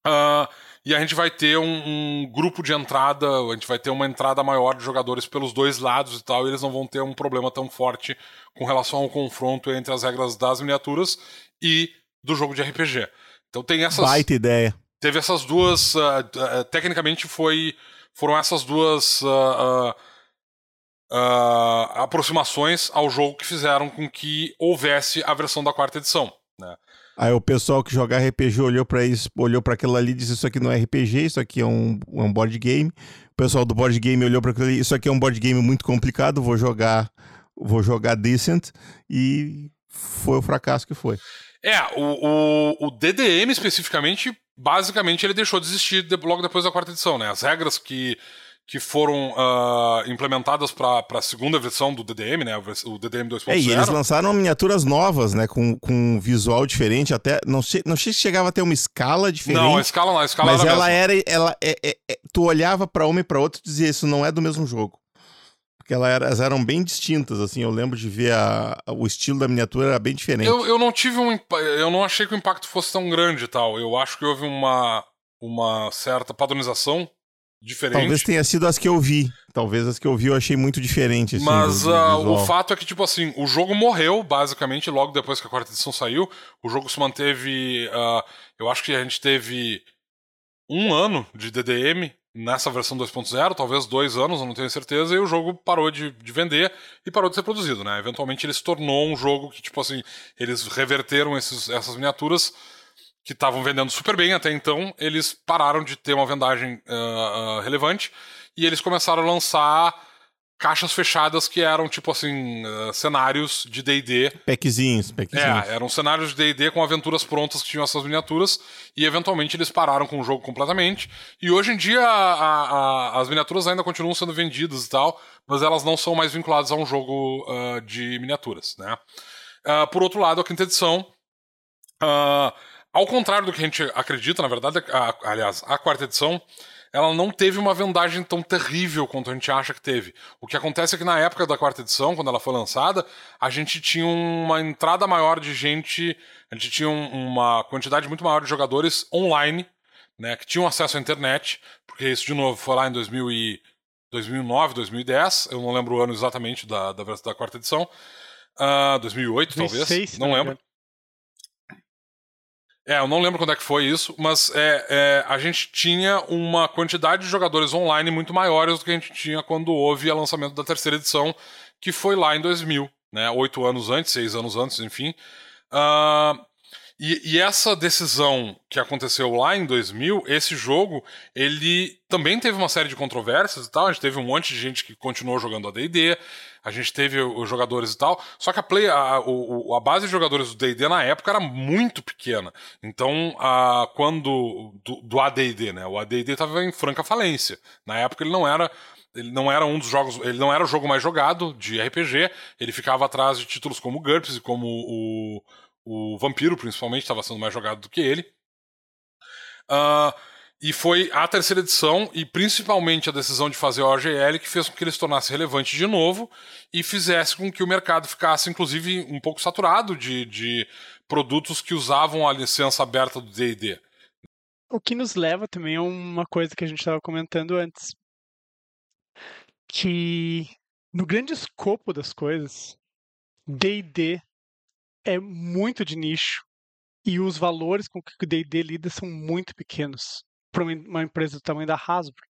Uh, e a gente vai ter um, um, grupo de entrada, a gente vai ter uma entrada maior de jogadores pelos dois lados e tal, e eles não vão ter um problema tão forte com relação ao confronto entre as regras das miniaturas e do jogo de RPG. Então tem essas. Baita ideia. Teve essas duas. Uh, uh, tecnicamente foi, foram essas duas uh, aproximações ao jogo que fizeram com que houvesse a versão da quarta edição. Né? Aí o pessoal que joga RPG olhou para isso, olhou para aquilo ali e disse: Isso aqui não é RPG, isso aqui é um, um board game. O pessoal do board game olhou para aquilo ali: Isso aqui é um board game muito complicado, vou jogar, vou jogar decent. E foi o fracasso que foi. É, o, o, o DDM especificamente, basicamente ele deixou de existir logo depois da quarta edição, né? As regras que que foram uh, implementadas para a segunda versão do DDM, né? O DDM 2.0. É, e eles lançaram miniaturas novas, né? Com, com um visual diferente, até. Não sei, não sei se chegava a ter uma escala diferente. Não, a escala não, a escala Mas era ela era. Ela, é, é, é, tu olhava para uma e para outra e dizia, isso não é do mesmo jogo. Porque elas eram bem distintas, assim. Eu lembro de ver a, o estilo da miniatura era bem diferente. Eu, eu não tive um. Eu não achei que o impacto fosse tão grande e tal. Eu acho que houve uma, uma certa padronização diferente. Talvez tenha sido as que eu vi. Talvez as que eu vi eu achei muito diferente. Assim, Mas uh, o fato é que, tipo assim, o jogo morreu, basicamente, logo depois que a quarta edição saiu. O jogo se manteve. Uh, eu acho que a gente teve um ano de DDM nessa versão 2.0, talvez dois anos, eu não tenho certeza, e o jogo parou de, de, vender e parou de ser produzido, né? Eventualmente ele se tornou um jogo que, tipo assim, eles reverteram esses, essas miniaturas que estavam vendendo super bem até então, eles pararam de ter uma vendagem uh, uh, relevante e eles começaram a lançar caixas fechadas que eram tipo assim uh, cenários de D&D packzinhos, packzinhos. É eram cenários de D&D com aventuras prontas que tinham essas miniaturas e eventualmente eles pararam com o jogo completamente. E hoje em dia a, a, as miniaturas ainda continuam sendo vendidas e tal mas elas não são mais vinculadas a um jogo de miniaturas né? Por outro lado a quinta edição ao contrário do que a gente acredita, na verdade, a, aliás, a quarta edição, ela não teve uma vendagem tão terrível quanto a gente acha que teve. O que acontece é que na época da quarta edição, quando ela foi lançada, a gente tinha uma entrada maior de gente, a gente tinha uma quantidade muito maior de jogadores online, né, que tinham acesso à internet, porque isso, de novo, foi lá em 2000 e 2009, 2010, eu não lembro o ano exatamente da, da, da quarta edição, uh, ah, 2008 talvez, não lembro. É, eu não lembro quando é que foi isso, mas é, é, a gente tinha uma quantidade de jogadores online muito maiores do que a gente tinha quando houve o lançamento da terceira edição, que foi lá em 2000, né? Oito anos antes, seis anos antes, enfim. Uh, e, e, essa decisão que aconteceu lá em 2000, esse jogo, ele também teve uma série de controvérsias e tal. A gente teve um monte de gente que continuou jogando a D&D, a gente teve os jogadores e tal. Só que a, play, a, a, base de jogadores do D&D na época era muito pequena. Então, a, quando do, do AD&D, né? O AD&D estava em franca falência. Na época ele não era ele não era um dos jogos, ele não era o jogo mais jogado de RPG, ele ficava atrás de títulos como GURPS e como o o Vampiro, principalmente, estava sendo mais jogado do que ele. Uh, E foi a terceira edição, e principalmente a decisão de fazer o OGL, que fez com que ele se tornasse relevante de novo e fizesse com que o mercado ficasse, inclusive, um pouco saturado de, de produtos que usavam a licença aberta do DD. O que nos leva também a uma coisa que a gente estava comentando antes. Que no grande escopo das coisas, DD é muito de nicho e os valores com que o D&D lida são muito pequenos para uma empresa do tamanho da Hasbro.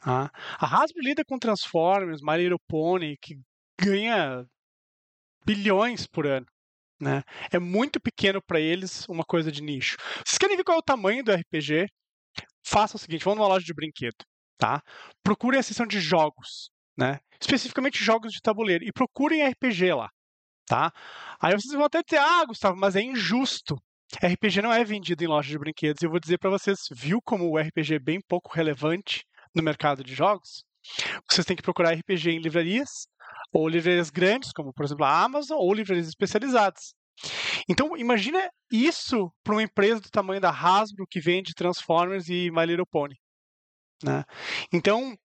Ah, a Hasbro lida com Transformers, My Little Pony, que ganha bilhões por ano. Né? É muito pequeno para eles uma coisa de nicho. Vocês querem ver qual é o tamanho do RPG? Faça o seguinte, vão numa loja de brinquedo, tá? Procurem a seção de jogos, né? Especificamente jogos de tabuleiro e procurem RPG lá tá? Aí vocês vão até dizer, ah, Gustavo, mas é injusto. RPG não é vendido em loja de brinquedos. E eu vou dizer para vocês, viu como o RPG é bem pouco relevante no mercado de jogos? Vocês têm que procurar RPG em livrarias, ou livrarias grandes, como por exemplo a Amazon, ou livrarias especializadas. Então, imagina isso para uma empresa do tamanho da Hasbro que vende Transformers e My Little Pony. Né? Então,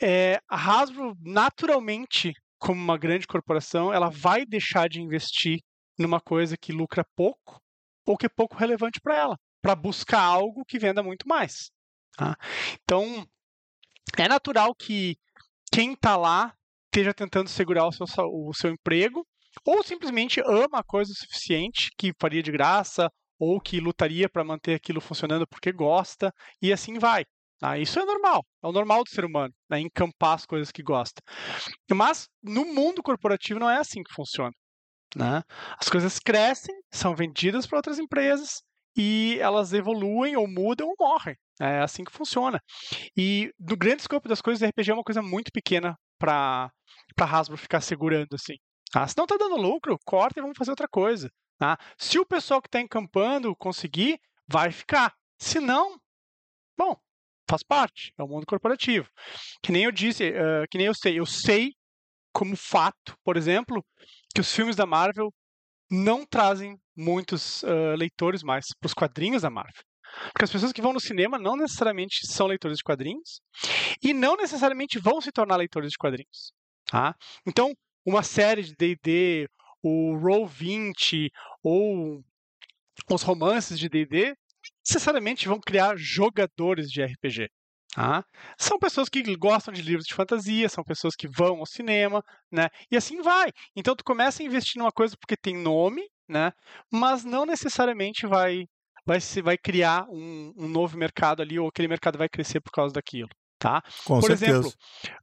é, a Hasbro naturalmente como uma grande corporação, ela vai deixar de investir numa coisa que lucra pouco ou que é pouco relevante para ela, para buscar algo que venda muito mais. Tá? Então, é natural que quem está lá esteja tentando segurar o seu, o seu emprego ou simplesmente ama a coisa o suficiente que faria de graça ou que lutaria para manter aquilo funcionando porque gosta e assim vai. Ah, isso é normal, é o normal do ser humano, né? encampar as coisas que gosta. Mas no mundo corporativo não é assim que funciona. Né? As coisas crescem, são vendidas para outras empresas e elas evoluem ou mudam ou morrem. É assim que funciona. E no grande escopo das coisas, RPG é uma coisa muito pequena para a Hasbro ficar segurando assim. Ah, se não está dando lucro, corta e vamos fazer outra coisa. Tá? Se o pessoal que está encampando conseguir, vai ficar. Se não, bom, faz parte, é o mundo corporativo. Que nem eu disse, uh, que nem eu sei, eu sei como fato, por exemplo, que os filmes da Marvel não trazem muitos uh, leitores mais para os quadrinhos da Marvel. Porque as pessoas que vão no cinema não necessariamente são leitores de quadrinhos e não necessariamente vão se tornar leitores de quadrinhos. Tá? Então, uma série de D&D, o Roll20 ou os romances de D&D necessariamente vão criar jogadores de RPG. Tá? São pessoas que gostam de livros de fantasia, são pessoas que vão ao cinema, né? E assim vai. Então tu começa a investir numa coisa porque tem nome, né? Mas não necessariamente vai vai se vai criar um, um novo mercado ali ou aquele mercado vai crescer por causa daquilo. Tá? Com Por certeza. exemplo,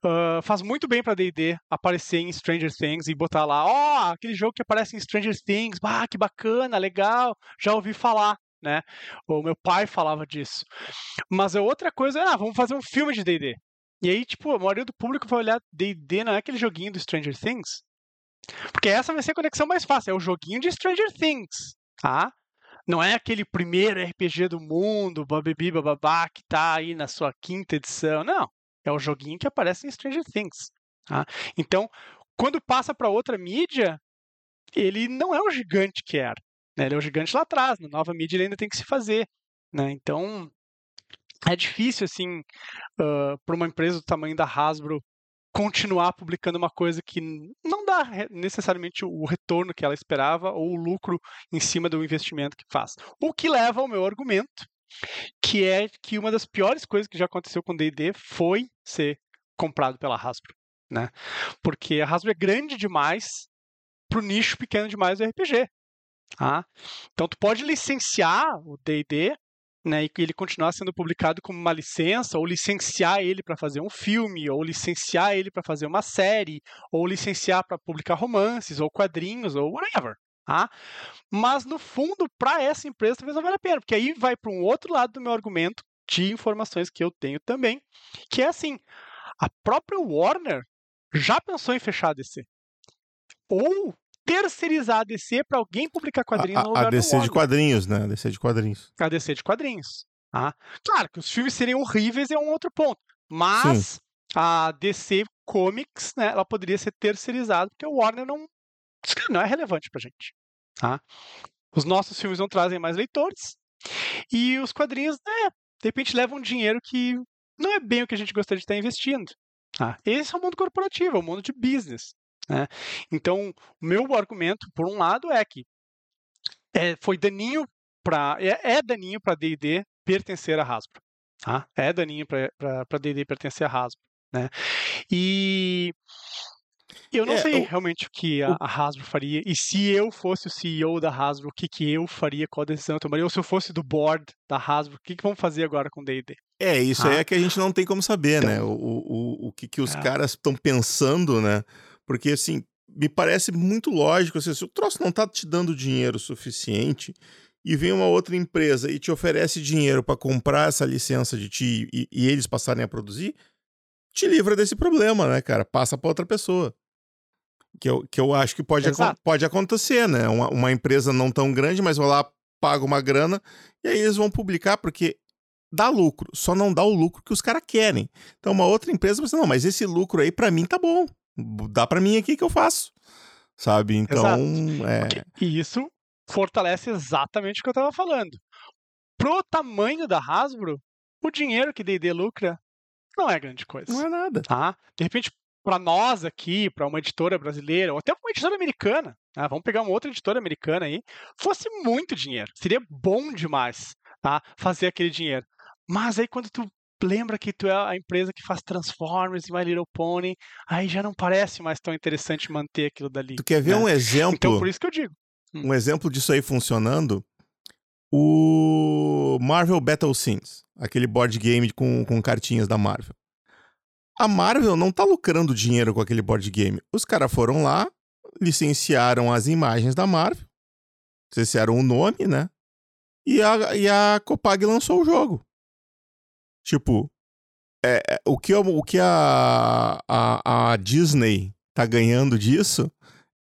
uh, faz muito bem para D&D aparecer em Stranger Things e botar lá, ó, oh, aquele jogo que aparece em Stranger Things, bah, que bacana, legal, já ouvi falar, né? O meu pai falava disso. Mas a outra coisa é, ah, vamos fazer um filme de D&D. E aí, tipo, a maioria do público vai olhar D&D, não é aquele joguinho do Stranger Things? Porque essa vai ser a conexão mais fácil, é o joguinho de Stranger Things, tá? Não é aquele primeiro RPG do mundo, babibi, bababá, que tá aí na sua quinta edição. Não, é o joguinho que aparece em Stranger Things. Tá? Então, quando passa para outra mídia, ele não é o gigante que era. Né? Ele é o gigante lá atrás, na nova mídia ele ainda tem que se fazer. Né? Então, é difícil, assim, uh, para uma empresa do tamanho da Hasbro continuar publicando uma coisa que não dá necessariamente o retorno que ela esperava ou o lucro em cima do investimento que faz. O que leva ao meu argumento, que é que uma das piores coisas que já aconteceu com D&D foi ser comprado pela Hasbro, né? Porque a Hasbro é grande demais para o nicho pequeno demais do RPG. Tá? Então, tu pode licenciar o D&D né, e ele continuar sendo publicado como uma licença, ou licenciar ele para fazer um filme, ou licenciar ele para fazer uma série, ou licenciar para publicar romances, ou quadrinhos, ou whatever. Tá? Mas, no fundo, para essa empresa, talvez não valha a pena, porque aí vai para um outro lado do meu argumento, de informações que eu tenho também, que é assim, a própria Warner já pensou em fechar a DC. Ou terceirizar a DC para alguém publicar quadrinhos a, no lugar A DC de quadrinhos, né? A DC de quadrinhos. A DC de quadrinhos. Tá? Claro que os filmes seriam horríveis é um outro ponto. Mas Sim. a DC Comics, né, ela poderia ser terceirizada, porque o Warner não, não é relevante pra gente. Tá? Os nossos filmes não trazem mais leitores. E os quadrinhos, né, de repente leva um dinheiro que não é bem o que a gente gostaria de estar investindo. Tá? Esse é o mundo corporativo, é o mundo de business. Né? Então, o meu argumento, por um lado, é que é, foi daninho para é, é daninho para D&D pertencer a Hasbro. Tá? É daninho para D&D pertencer a Hasbro. Né? E eu não é, sei o... realmente o que a, a, Hasbro faria. E se eu fosse o CEO da Hasbro, o que, que eu faria, qual decisão eu tomaria? Ou se eu fosse do board da Hasbro, o que, que vamos fazer agora com o D&D? É, isso ah. aí é que a gente não tem como saber, né? então, né? O, o, o que, que os é. caras estão pensando, né? Porque, assim, me parece muito lógico, assim, se o troço não tá te dando dinheiro suficiente e vem uma outra empresa e te oferece dinheiro para comprar essa licença de ti e, e, eles passarem a produzir, te livra desse problema, né, cara? Passa para outra pessoa. Que eu, que eu acho que pode, pode acontecer, né? Uma, uma empresa não tão grande, mas vai lá, paga uma grana, e aí eles vão publicar, porque dá lucro, só não dá o lucro que os caras querem. Então, uma outra empresa vai dizer, não, mas esse lucro aí para mim tá bom. Dá para mim aqui que eu faço. Sabe? Então, é... E isso fortalece exatamente o que eu tava falando. Pro tamanho da Hasbro, o dinheiro que D&D lucra não é grande coisa. Não é nada. Tá? De repente, para nós aqui, para uma editora brasileira, ou até uma editora americana, né? vamos pegar uma outra editora americana aí, fosse muito dinheiro. Seria bom demais tá? fazer aquele dinheiro. Mas aí quando tu lembra que tu é a empresa que faz Transformers e My Little Pony, aí já não parece mais tão interessante manter aquilo dali. Tu quer ver né? um exemplo? Então por isso que eu digo. Hum. Um exemplo disso aí funcionando? O Marvel Battle Scenes, aquele board game com, com cartinhas da Marvel. A Marvel não tá lucrando dinheiro com aquele board game. Os caras foram lá, licenciaram as imagens da Marvel, licenciaram o nome, né? E a, e a Copag lançou o jogo. Tipo, é, é o que, o que a, a, a Disney tá ganhando disso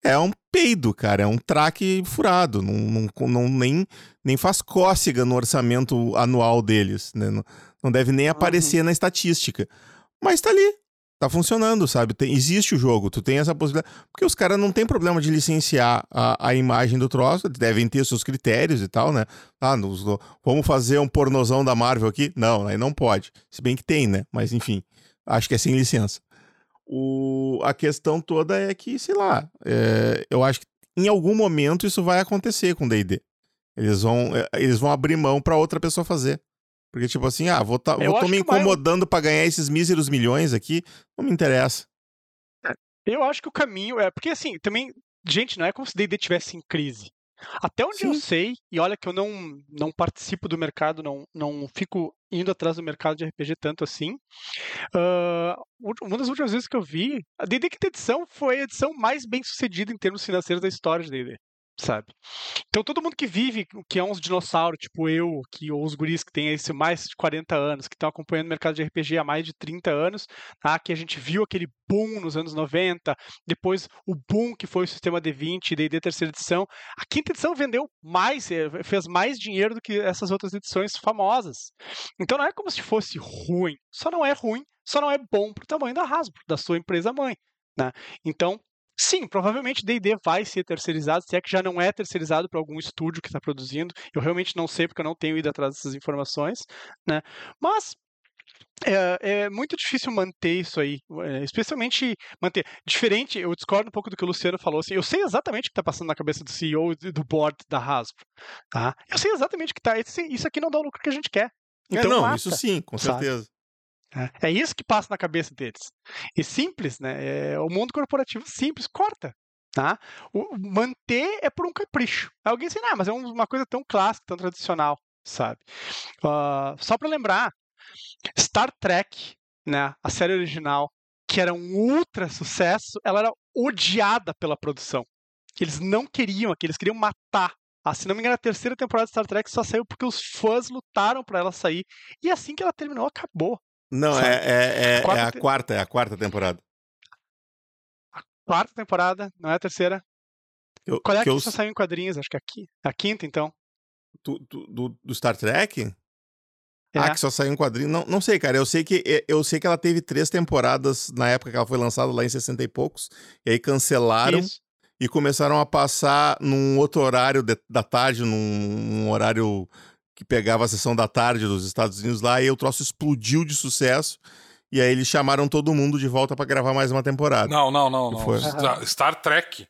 é um peido, cara. É um traque furado. Não, não, não, nem, nem faz cócega no orçamento anual deles. Né? Não, não deve nem aparecer uhum. na estatística. Mas tá ali. Tá funcionando, sabe? Tem, existe o jogo, tu tem essa possibilidade. Porque os caras não tem problema de licenciar a, a imagem do troço, devem ter seus critérios e tal, né? Ah, nos, no, vamos fazer um pornozão da Marvel aqui? Não, aí não pode. Se bem que tem, né? Mas enfim, acho que é sem licença. O, a questão toda é que, sei lá, é, eu acho que em algum momento isso vai acontecer com D&D. Eles vão, é, eles vão abrir mão para outra pessoa fazer. Porque, tipo assim, ah, vou tá, vou tô me incomodando vai... para ganhar esses míseros milhões aqui, não me interessa. É, eu acho que o caminho é. Porque, assim, também, gente, não é como se D&D tivesse em crise. Até onde Sim. eu sei, e olha que eu não, não participo do mercado, não, não fico indo atrás do mercado de RPG tanto assim. Uh, uma das últimas vezes que eu vi, a D&D Quinta Edição foi a edição mais bem sucedida em termos financeiros da história de D&D sabe? Então todo mundo que vive, que é uns dinossauros, tipo eu, que, ou os guris que têm esse mais de 40 anos, que estão acompanhando o mercado de RPG há mais de 30 anos, tá? que a gente viu aquele boom nos anos 90, depois o boom que foi o sistema D20 e D&D terceira edição, a quinta edição vendeu mais, eh, fez mais dinheiro do que essas outras edições famosas. Então não é como se fosse ruim, só não é ruim, só não é bom pro tamanho da Hasbro, da sua empresa mãe. Né? Então, Sim, provavelmente D&D vai ser terceirizado, se é que já não é terceirizado para algum estúdio que está produzindo. Eu realmente não sei porque eu não tenho ido atrás dessas informações, né? Mas é, é, muito difícil manter isso aí, é, especialmente manter. Diferente, eu discordo um pouco do que o Luciano falou. Assim, eu sei exatamente o que está passando na cabeça do CEO e do board da Hasbro. Tá? Eu sei exatamente o que está. Isso aqui não dá o lucro que a gente quer. É, então, é, não, mata, isso sim, com sabe? certeza. É, é isso que passa na cabeça deles. E simples, né? É, o mundo corporativo simples corta. Tá? O, manter é por um capricho. Alguém diz, ah, mas é uma coisa tão clássica, tão tradicional, sabe? Uh, só para lembrar, Star Trek, né, a série original, que era um ultra sucesso, ela era odiada pela produção. Eles não queriam aqui, eles queriam matar. Ah, se não me engano, a terceira temporada de Star Trek só saiu porque os fãs lutaram para ela sair. E assim que ela terminou, acabou. Não, é, é, é, é, a quarta, é a quarta temporada. A quarta temporada, não é a terceira. Eu, Qual é que, que eu... só saiu em quadrinhos? Acho que é a, a quinta, então. Do, do, do Star Trek? É. Ah, que só saiu em quadrinho. Não, não sei, cara. Eu sei que eu sei que ela teve três temporadas na época que ela foi lançada lá em 60 e poucos. E aí cancelaram Isso. e começaram a passar num outro horário de, da tarde, num, num horário que pegava a sessão da tarde dos Estados Unidos lá, e o troço explodiu de sucesso. E aí eles chamaram todo mundo de volta para gravar mais uma temporada. Não, não, não, não. Foi. Star, Trek.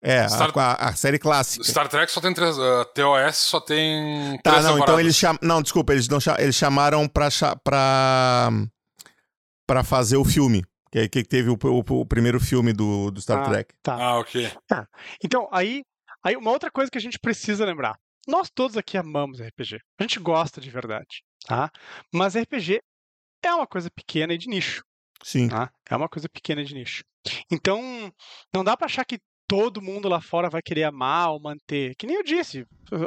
É, Star- a, a- série clássica. Star Trek só tem três. uh, TOS só tem. Tá, três não, então temporadas. eles cham... Não, desculpa, eles, não cha- eles chamaram pra, cha- pra... pra fazer o filme. Que, aí que teve o, o- o primeiro filme do, do Star Ah. Trek. Tá. Ah, ok. Então, aí, aí uma outra coisa que a gente precisa lembrar. Nós todos aqui amamos RPG. A gente gosta de verdade, tá? Mas RPG é uma coisa pequena e de nicho, Sim. tá? É uma coisa pequena e de nicho. Então, não dá pra achar que todo mundo lá fora vai querer amar ou manter. Que nem eu disse,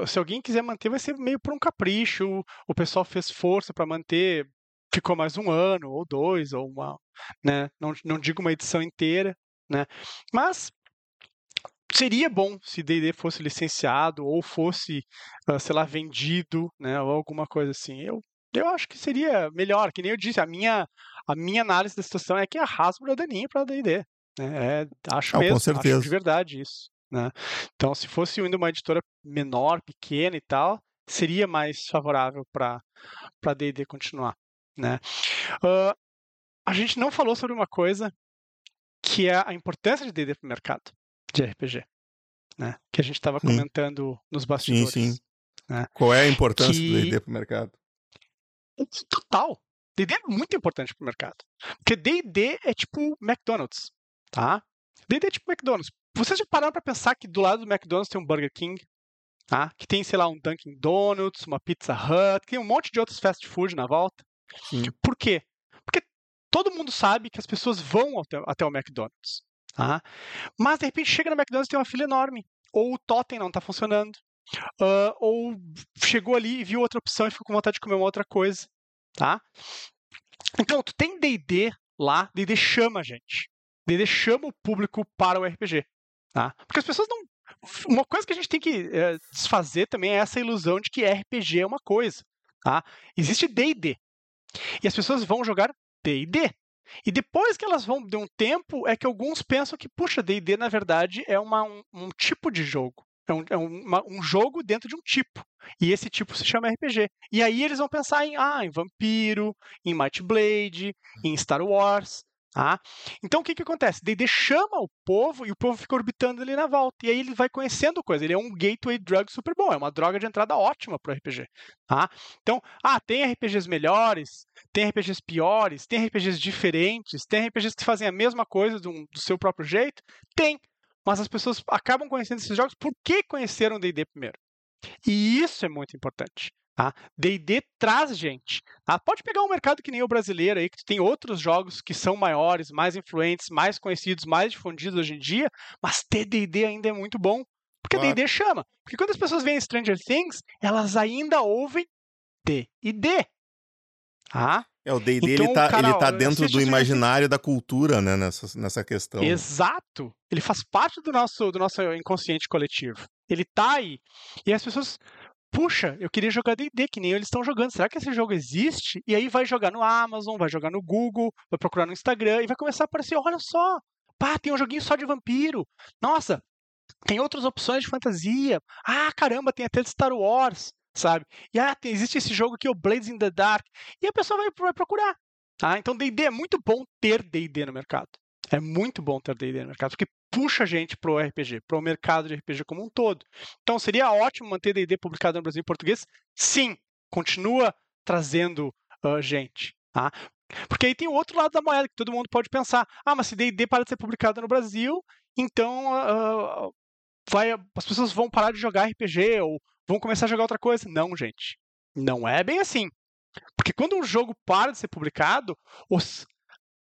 se alguém quiser manter, vai ser meio por um capricho. O pessoal fez força pra manter, ficou mais um ano ou dois ou uma, né? Não, não digo uma edição inteira, né? Mas seria bom se D&D fosse licenciado ou fosse, ah, sei lá, vendido, né, ou alguma coisa assim. Eu, eu acho que seria melhor, que nem eu disse, a minha, a minha análise da situação é que a Hasbro é daninha para D&D. Né? É, acho Ah, mesmo, acho de verdade isso. Né? Então, se fosse ainda uma editora menor, pequena e tal, seria mais favorável para para D&D continuar. Né? Ah, a gente não falou sobre uma coisa que é a importância de D&D para o mercado de RPG, né? Que a gente estava Sim. comentando nos bastidores. sim. Qual é a importância Que- do D&D pro mercado? Total. D&D é muito importante para o mercado. Porque D&D é tipo McDonald's, tá? D&D é tipo McDonald's. Vocês já pararam para pensar que do lado do McDonald's tem um Burger King, tá? Que tem, sei lá, um Dunkin' Donuts, uma Pizza Hut, tem um monte de outros fast food na volta. Sim. Por quê? Porque todo mundo sabe que as pessoas vão até, até o McDonald's. Tá? Mas de repente chega no McDonald's e tem uma fila enorme. Ou o totem não está funcionando. ah, ou chegou ali e viu outra opção e ficou com vontade de comer uma outra coisa. Tá? Então, tu tem D&D lá, D&D chama a gente. D&D chama o público para o RPG. Tá? Porque as pessoas não... Uma coisa que a gente tem que eh, desfazer também é essa ilusão de que RPG é uma coisa. Tá? Existe D&D. E as pessoas vão jogar D&D. E depois que elas vão de um tempo, é que alguns pensam que, puxa, D&D na verdade é uma, um, um tipo de jogo. É, um, é uma- um jogo dentro de um tipo. E esse tipo se chama RPG. E aí eles vão pensar em, ah, em Vampiro, em Might Blade, em Star Wars. Tá? Então o que, que acontece? D&D chama o povo e o povo fica orbitando ali na volta. E aí ele vai conhecendo coisa. Ele é um gateway drug super bom. É uma droga de entrada ótima para o RPG. Tá? Então, ah, tem RPGs melhores, tem RPGs piores, tem RPGs diferentes, tem RPGs que fazem a mesma coisa do, do seu próprio jeito? Tem. Mas as pessoas acabam conhecendo esses jogos porque conheceram D&D primeiro. E isso é muito importante. Tá? D&D traz gente. tá? Pode pegar um mercado que nem o brasileiro aí, que tem outros jogos que são maiores, mais influentes, mais conhecidos, mais difundidos hoje em dia, mas ter D&D ainda é muito bom. Porque Claro. D&D chama. Porque quando as pessoas veem Stranger Things, elas ainda ouvem D&D. Tá? É, o D&D Então, ele, tá, cara, ele tá dentro do imaginário da cultura, né, nessa, nessa questão. Exato. Ele faz parte do nosso, do nosso inconsciente coletivo. Ele tá aí. E as pessoas, puxa, eu queria jogar D&D, que nem eles estão jogando. Será que esse jogo existe? E aí vai jogar no Amazon, vai jogar no Google, vai procurar no Instagram e vai começar a aparecer, olha só, pá, tem um joguinho só de vampiro. Nossa, tem outras opções de fantasia. Ah, caramba, tem até de Star Wars, sabe? E ah, tem, existe esse jogo aqui, o Blades in the Dark. E a pessoa vai, vai procurar. Tá? Então D&D é muito bom ter D&D no mercado. É muito bom ter D&D no mercado, porque puxa a gente pro RPG, pro mercado de RPG como um todo. Então seria ótimo manter D&D publicado no Brasil em português? Sim, continua trazendo ah, gente, tá? Porque aí tem o outro lado da moeda que todo mundo pode pensar. Ah, mas se D&D para de ser publicado no Brasil, então ah, vai, as pessoas vão parar de jogar RPG ou vão começar a jogar outra coisa. Não, gente. Não é bem assim. Porque quando um jogo para de ser publicado, os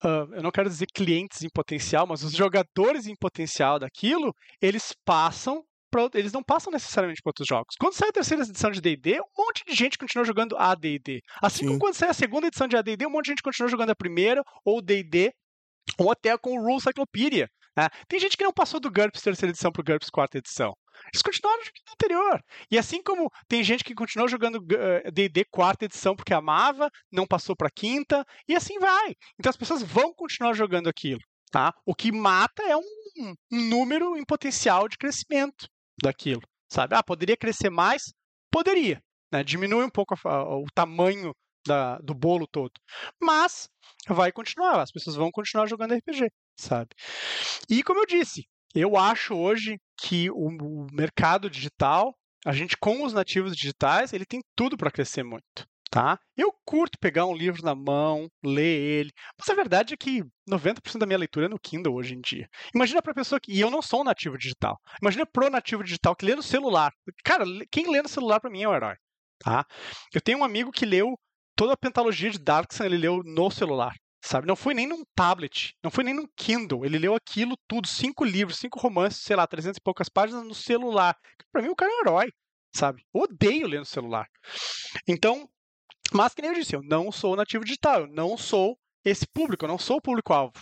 eu não quero dizer clientes em potencial, mas os jogadores em potencial daquilo, eles passam pra, eles não passam necessariamente para outros jogos. Quando sai a terceira edição de D&D, um monte de gente continua jogando AD&D. Assim Sim. como quando sai a segunda edição de AD&D, um monte de gente continua jogando a primeira ou D&D ou até com o Rule Cyclopedia. né? Tem gente que não passou do GURPS terceira edição para o GURPS quarta edição. Eles continuaram jogando anterior. E assim como tem gente que continuou jogando eh, D&D quarta edição porque amava, não passou para quinta, e assim vai. Então as pessoas vão continuar jogando aquilo. Tá? O que mata é um, um número em potencial de crescimento daquilo. Sabe? Ah, poderia crescer mais? Poderia. né? diminui um pouco a, a, o tamanho da, do bolo todo. Mas vai continuar, as pessoas vão continuar jogando RPG, sabe? E como eu disse, eu acho hoje que o, mercado digital, a gente com os nativos digitais, ele tem tudo para crescer muito tá? Eu curto pegar um livro na mão, ler ele, mas a verdade é que 90% da minha leitura é no Kindle hoje em dia. Imagina para pessoa que e eu não sou um nativo digital. Imagina pro nativo digital que lê no celular. Cara, quem lê no celular para mim é o herói, tá? Eu tenho um amigo que leu toda a pentalogia de Darkson, ele leu no celular. Sabe, não foi nem num tablet, não foi nem num Kindle. Ele leu aquilo tudo, cinco livros, cinco romances, sei lá, 300 e poucas páginas no celular. Para mim, o cara é um herói, sabe? odeio ler no celular. Então, mas, que nem eu disse, eu não sou nativo digital, eu não sou esse público, eu não sou o público-alvo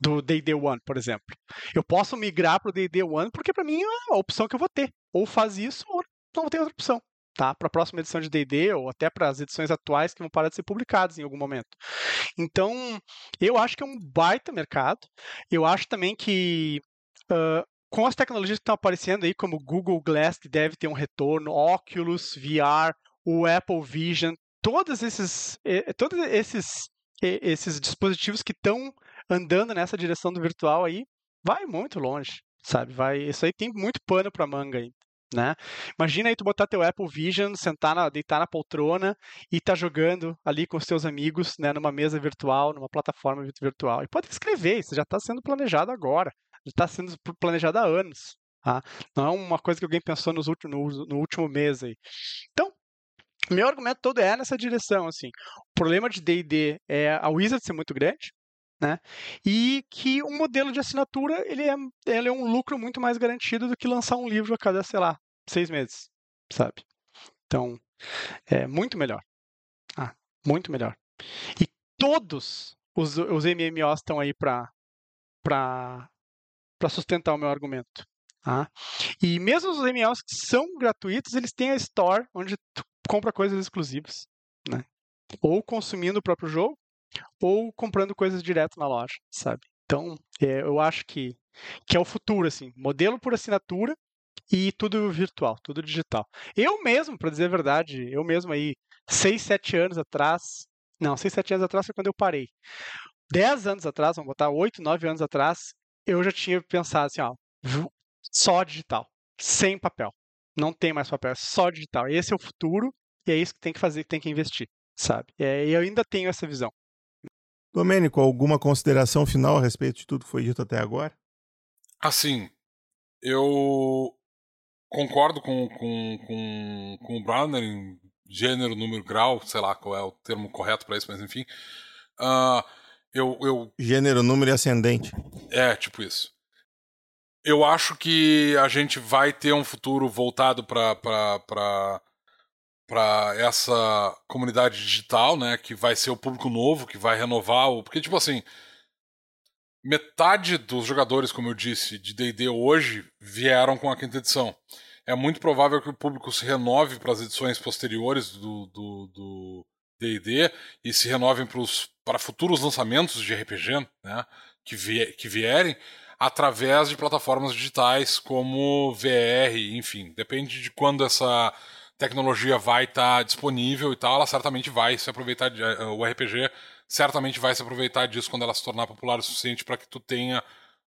do D&D One, por exemplo. Eu posso migrar para o D&D One porque para mim é a opção que eu vou ter. Ou faz isso ou não tem outra opção. Tá? Para a próxima edição de D&D ou até para as edições atuais que vão parar de ser publicadas em algum momento. Então, eu acho que é um baita mercado. Eu acho também que uh, com as tecnologias que estão aparecendo aí, como Google Glass, que deve ter um retorno, Oculus, VR, o Apple Vision, todos esses, todos esses, esses dispositivos que estão andando nessa direção do virtual aí, vai muito longe, sabe? Vai, isso aí tem muito pano para manga aí. Né? Imagina aí tu botar teu Apple Vision, sentar na, deitar na poltrona e tá jogando ali com os teus amigos, né, numa mesa virtual, numa plataforma virtual. E pode escrever, isso já está sendo planejado agora, já está sendo planejado há anos. Tá? Não é uma coisa que alguém pensou nos últimos, no, no último mês aí. Então, meu argumento todo é nessa direção, assim. O problema de D&D é a Wizard ser muito grande, né? E que um modelo de assinatura ele é, ele é um lucro muito mais garantido do que lançar um livro a cada, sei lá, seis meses, sabe? Então, é muito melhor. Ah, muito melhor. E todos os, os MMOs estão aí para para sustentar o meu argumento. Tá? E mesmo os MMOs que são gratuitos, eles têm a Store, onde tu compra coisas exclusivas, né? Ou consumindo o próprio jogo, ou comprando coisas direto na loja, sabe? Então, é, eu acho que, que é o futuro, assim, modelo por assinatura e tudo virtual, tudo digital. Eu mesmo, para dizer a verdade, eu mesmo aí, 6, 7 anos atrás, não, 6, 7 anos atrás foi quando eu parei. 10 anos atrás, vamos botar 8, 9 anos atrás, eu já tinha pensado assim, ó, só digital, sem papel. Não tem mais papel, é só digital. Esse é o futuro e é isso que tem que fazer, que tem que investir, sabe? É, e eu ainda tenho essa visão. Domênico, alguma consideração final a respeito de tudo que foi dito até agora? Assim, eu concordo com, com, com, com o Browner em gênero, número, grau, sei lá qual é o termo correto para isso, mas enfim. Uh, eu, eu... Gênero, número e ascendente. É, tipo isso eu acho que a gente vai ter um futuro voltado para essa comunidade digital, né? Que vai ser o público novo, que vai renovar. O... Porque, tipo assim, metade dos jogadores, como eu disse, de DD hoje vieram com a quinta edição. É muito provável que o público se renove para as edições posteriores do DD e se renovem para futuros lançamentos de RPG né, que, vier, que vierem através de plataformas digitais como VR, enfim, depende de quando essa tecnologia vai estar tá disponível e tal, ela certamente vai se aproveitar de, uh, o RPG certamente vai se aproveitar disso quando ela se tornar popular o suficiente para que tu tenha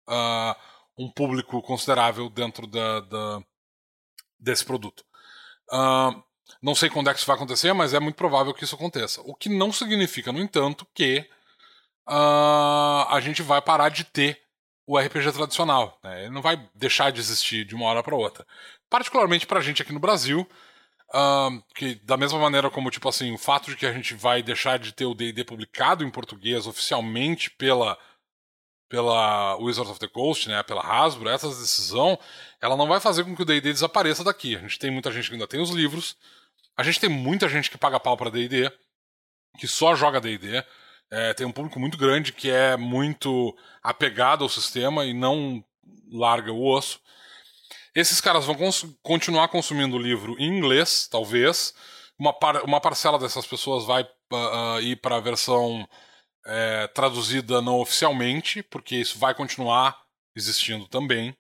uh, um público considerável dentro da, da desse produto. Uh, não sei quando é que isso vai acontecer, mas é muito provável que isso aconteça. O que não significa, no entanto, que a gente vai parar de ter o RPG tradicional. Né? Ele não vai deixar de existir de uma hora para outra. Particularmente para a gente aqui no Brasil, uh, que da mesma maneira como tipo assim o fato de que a gente vai deixar de ter o D&D publicado em português oficialmente pela pela Wizards of the Coast, né, pela Hasbro, essa decisão, ela não vai fazer com que o D&D desapareça daqui. A gente tem muita gente que ainda tem os livros, a gente tem muita gente que paga pau para D&D, que só joga D&D. É, tem um público muito grande que é muito apegado ao sistema e não larga o osso. Esses caras vão cons continuar consumindo o livro em inglês, talvez. Uma, par uma parcela dessas pessoas vai uh, uh, ir para a versão é, traduzida não oficialmente, porque isso vai continuar existindo também.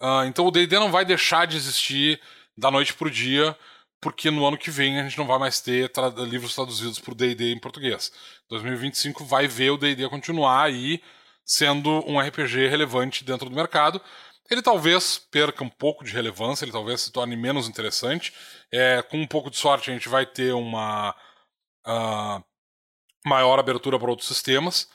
Uh, então o D&D não vai deixar de existir da noite para o dia porque no ano que vem a gente não vai mais ter tra livros traduzidos por D&D em português. 2025 vai ver o D&D continuar aí sendo um RPG relevante dentro do mercado. Ele talvez perca um pouco de relevância, ele talvez se torne menos interessante. É, com um pouco de sorte a gente vai ter uma uh, maior abertura para outros sistemas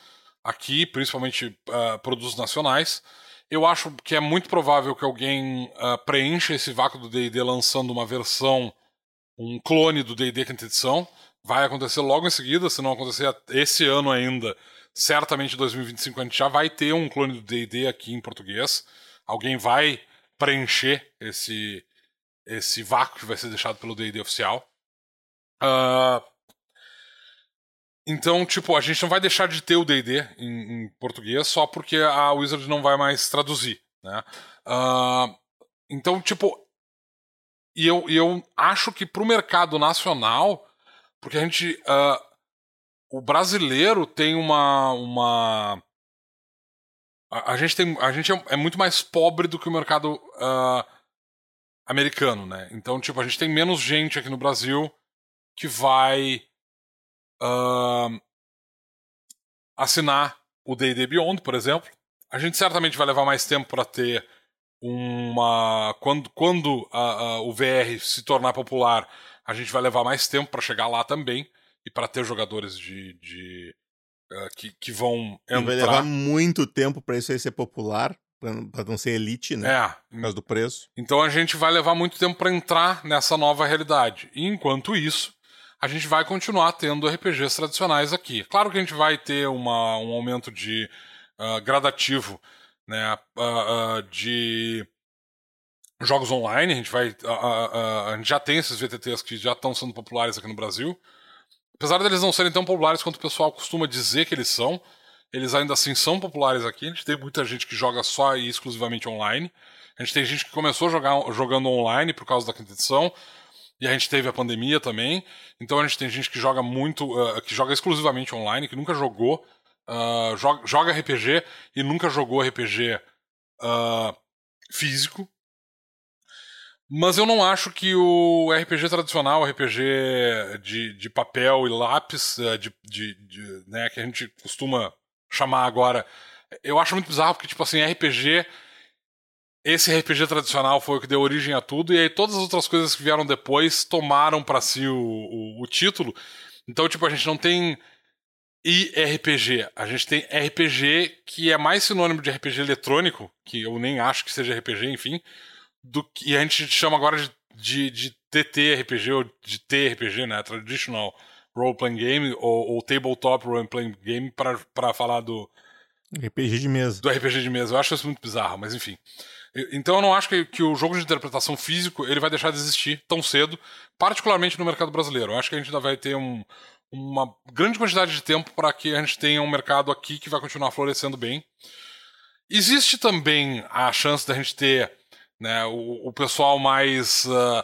aqui, principalmente uh, produtos nacionais. Eu acho que é muito provável que alguém uh, preencha esse vácuo do D&D lançando uma versão um clone do D&D quinta edição. Vai acontecer logo em seguida, se não acontecer esse ano ainda, certamente em 2025 a gente já vai ter um clone do D&D aqui em português. Alguém vai preencher esse esse vácuo que vai ser deixado pelo D&D oficial. Uh, então, tipo, a gente não vai deixar de ter o D&D em, em, português só porque a Wizard não vai mais traduzir, né? Uh, então, tipo, e eu, e eu acho que para o mercado nacional, porque a gente. Uh, o brasileiro tem uma. uma a, gente, tem, a gente é, é, muito mais pobre do que o mercado uh, americano, né? Então, tipo, a gente tem menos gente aqui no Brasil que vai uh, assinar o D&D Beyond, por exemplo. A gente certamente vai levar mais tempo para ter uma quando quando a, a, o VR se tornar popular, a gente vai levar mais tempo para chegar lá também e para ter jogadores de, de uh, que, que vão entrar. E vai levar muito tempo para isso aí ser popular, para não ser elite, né? É. Por causa do preço. Então a gente vai levar muito tempo para entrar nessa nova realidade. E enquanto isso, a gente vai continuar tendo RPGs tradicionais aqui. Claro que a gente vai ter uma, um aumento de uh, gradativo né, uh, de jogos online. A gente vai, a gente já tem esses VTTs que já estão sendo populares aqui no Brasil. Apesar deles não serem tão populares quanto o pessoal costuma dizer que eles são, eles ainda assim são populares aqui. A gente tem muita gente que joga só e exclusivamente online. A gente tem gente que começou jogar jogando online por causa da quinta edição. E a gente teve a pandemia também. Então a gente tem gente que joga muito, uh, que joga exclusivamente online, que nunca jogou uh, joga, joga, RPG e nunca jogou RPG uh, ah, físico. Mas eu não acho que o RPG tradicional, RPG de, de papel e lápis, uh, de, de, de, né, que a gente costuma chamar agora, eu acho muito bizarro porque, tipo assim, RPG. Esse RPG tradicional foi o que deu origem a tudo, e aí todas as outras coisas que vieram depois tomaram para si o, o, o título. Então, tipo, a gente não tem e RPG. A gente tem RPG que é mais sinônimo de RPG eletrônico, que eu nem acho que seja RPG, enfim, do que e a gente chama agora de, de, de TTRPG ou de TRPG, né? Traditional Role Playing Game ou, ou Tabletop Role Playing Game para falar do RPG de mesa. Do RPG de mesa. Eu acho isso muito bizarro, mas enfim. Então eu não acho que, que, o jogo de interpretação físico ele vai deixar de existir tão cedo, particularmente no mercado brasileiro. Eu acho que a gente ainda vai ter um, uma grande quantidade de tempo para que a gente tenha um mercado aqui que vai continuar florescendo bem. Existe também a chance da gente ter né, o, o pessoal mais uh,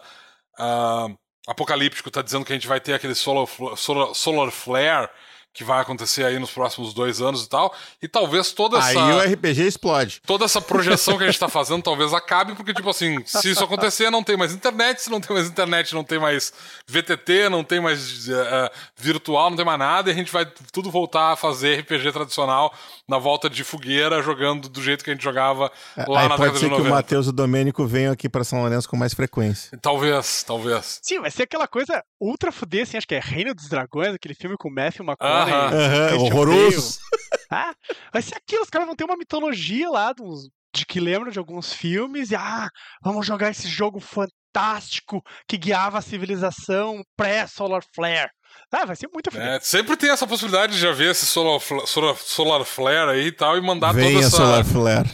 uh, apocalíptico está dizendo que a gente vai ter aquele solar, solar, solar flare que vai acontecer aí nos próximos dois anos e tal. E talvez toda essa. Aí o RPG explode. Toda essa projeção que a gente tá fazendo talvez acabe, porque, tipo assim, se isso acontecer, não tem mais internet, se não tem mais internet, não tem mais VTT, não tem mais uh, virtual, não tem mais nada, e a gente vai tudo voltar a fazer RPG tradicional na volta de fogueira, jogando do jeito que a gente jogava lá aí na pode ser que o Matheus e o Domênico venham aqui para São Lourenço com mais frequência. Talvez, talvez. Sim, vai ser aquela coisa ultra fuder, assim, acho que é Reino dos Dragões, aquele filme com o Matthew McConaughey Uhum, horroroso. Ah, vai ser aquilo, os caras vão ter uma mitologia lá dos, de que lembram de alguns filmes e ah, vamos jogar esse jogo fantástico que guiava a civilização pré-Solar Flare. Ah, vai ser muito é, Sempre tem essa possibilidade de já ver esse Solar, solar, solar Flare aí e tal e mandar Venha toda essa. Solar Flare.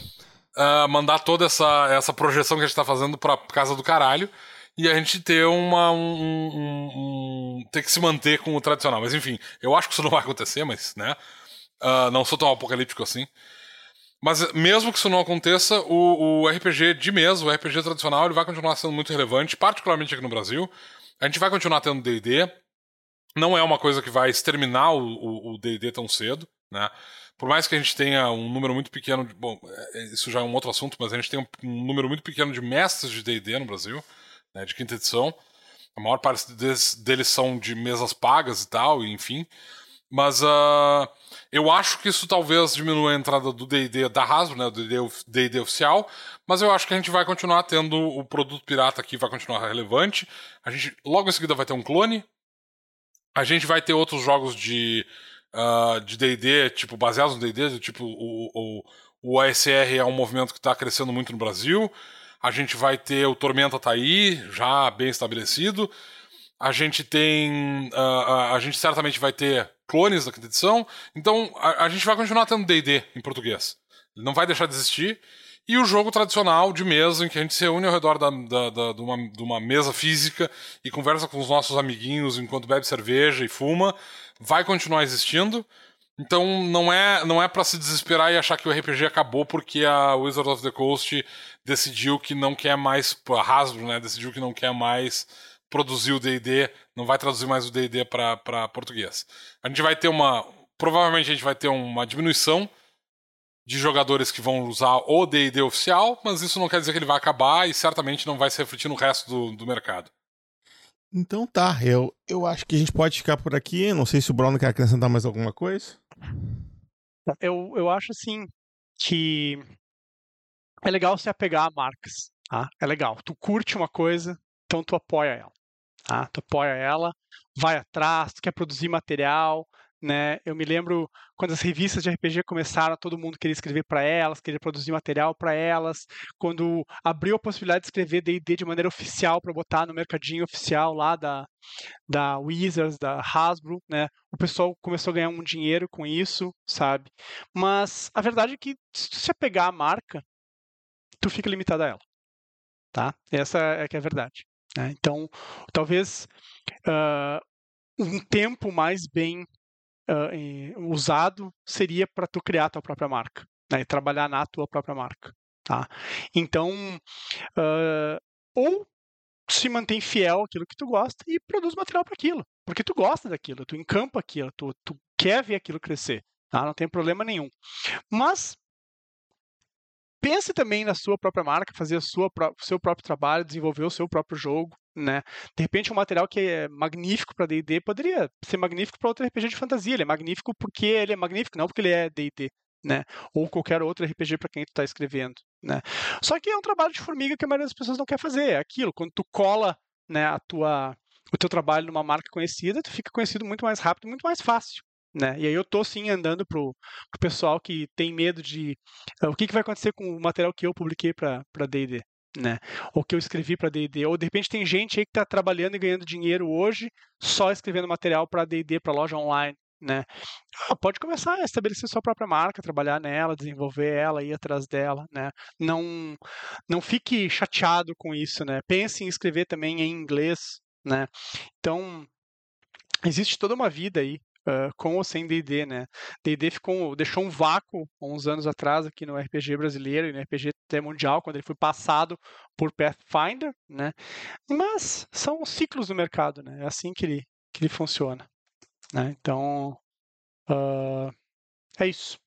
Uh, mandar toda essa, essa projeção que a gente tá fazendo pra casa do caralho e a gente ter uma. Um, um, um, ter que se manter com o tradicional. Mas enfim, eu acho que isso não vai acontecer, mas, né? Uh, não sou tão apocalíptico assim. Mas mesmo que isso não aconteça, o, o, RPG de mesa, o RPG tradicional, ele vai continuar sendo muito relevante, particularmente aqui no Brasil. A gente vai continuar tendo D&D. Não é uma coisa que vai exterminar o D&D tão cedo, né? Por mais que a gente tenha um número muito pequeno de... Bom, é, isso já é um outro assunto, mas a gente tem um, um número muito pequeno de mestres de D&D no Brasil né, de quinta edição. A maior parte deles, deles são de mesas pagas e tal, enfim. Mas uh, eu acho que isso talvez diminua a entrada do D&D da Hasbro, né, do D&D oficial, mas eu acho que a gente vai continuar tendo o produto pirata aqui, vai continuar relevante. A gente logo em seguida vai ter um clone. A gente vai ter outros jogos de uh, de D&D, tipo baseados no D&D, tipo o, o, o ASR é um movimento que está crescendo muito no Brasil. A gente vai ter o Tormenta tá aí, já bem estabelecido. A gente tem. Uh, a gente certamente vai ter clones da quinta edição. Então, a, a gente vai continuar tendo DD em português. Ele não vai deixar de existir. E o jogo tradicional de mesa, em que a gente se reúne ao redor da, da, da, de, uma, de uma mesa física e conversa com os nossos amiguinhos enquanto bebe cerveja e fuma, vai continuar existindo. Então não é não é para se desesperar e achar que o RPG acabou porque a Wizard of the Coast decidiu que não quer mais a Hasbro, né, decidiu que não quer mais produzir o D&D, não vai traduzir mais o D&D para português. A gente vai ter uma, provavelmente a gente vai ter uma diminuição de jogadores que vão usar o D&D oficial, mas isso não quer dizer que ele vai acabar e certamente não vai se refletir no resto do, do mercado. Então tá, eu, eu acho que a gente pode ficar por aqui. Não sei se o Bruno quer acrescentar mais alguma coisa. Eu, eu acho assim que é legal se apegar a marcas. Tá? É legal. Tu curte uma coisa, então tu apoia ela. Tá? Tu apoia ela, vai atrás, tu quer produzir material, né? Eu me lembro quando as revistas de RPG começaram, todo mundo queria escrever para elas, queria produzir material para elas. Quando abriu a possibilidade de escrever D&D de maneira oficial para botar no mercadinho oficial lá da da Wizards, da Hasbro, né? O pessoal começou a ganhar um dinheiro com isso, sabe? Mas a verdade é que se você pegar a marca, tu fica limitado a ela, tá? Essa é que é a verdade. Né? Então, talvez uh, um tempo mais bem uh, usado seria para tu criar a tua própria marca né? e trabalhar na tua própria marca. Tá? Então, uh, ou se mantém fiel àquilo que tu gosta e produz material para aquilo, porque tu gosta daquilo, tu encampa aquilo, tu, tu quer ver aquilo crescer, tá? não tem problema nenhum. Mas pense também na sua própria marca, fazer o seu próprio trabalho, desenvolver o seu próprio jogo, né? De repente, um material que é magnífico para D&D poderia ser magnífico para outro RPG de fantasia. Ele é magnífico porque ele é magnífico, não porque ele é D&D, né? Ou qualquer outro RPG para quem tu está escrevendo, né? Só que é um trabalho de formiga que a maioria das pessoas não quer fazer. É aquilo, quando tu cola, né, a tua o teu trabalho numa marca conhecida, tu fica conhecido muito mais rápido, muito mais fácil. Né? E aí eu tô sim andando pro, pro pessoal que tem medo de uh, o que, que vai acontecer com o material que eu publiquei para D&D, né? Ou que eu escrevi para D&D, ou de repente tem gente aí que está trabalhando e ganhando dinheiro hoje só escrevendo material para D&D, para loja online, né? Ah, pode começar a estabelecer sua própria marca, trabalhar nela, desenvolver ela, ir atrás dela, né? Não não fique chateado com isso, né? Pense em escrever também em inglês, né? Então existe toda uma vida aí uh, com ou sem D&D, né? D&D ficou, deixou um vácuo uns anos atrás aqui no RPG brasileiro e no RPG até mundial, quando ele foi passado por Pathfinder, né? Mas são ciclos do mercado, né? É assim que ele, que ele funciona. Né? Então, uh, é isso.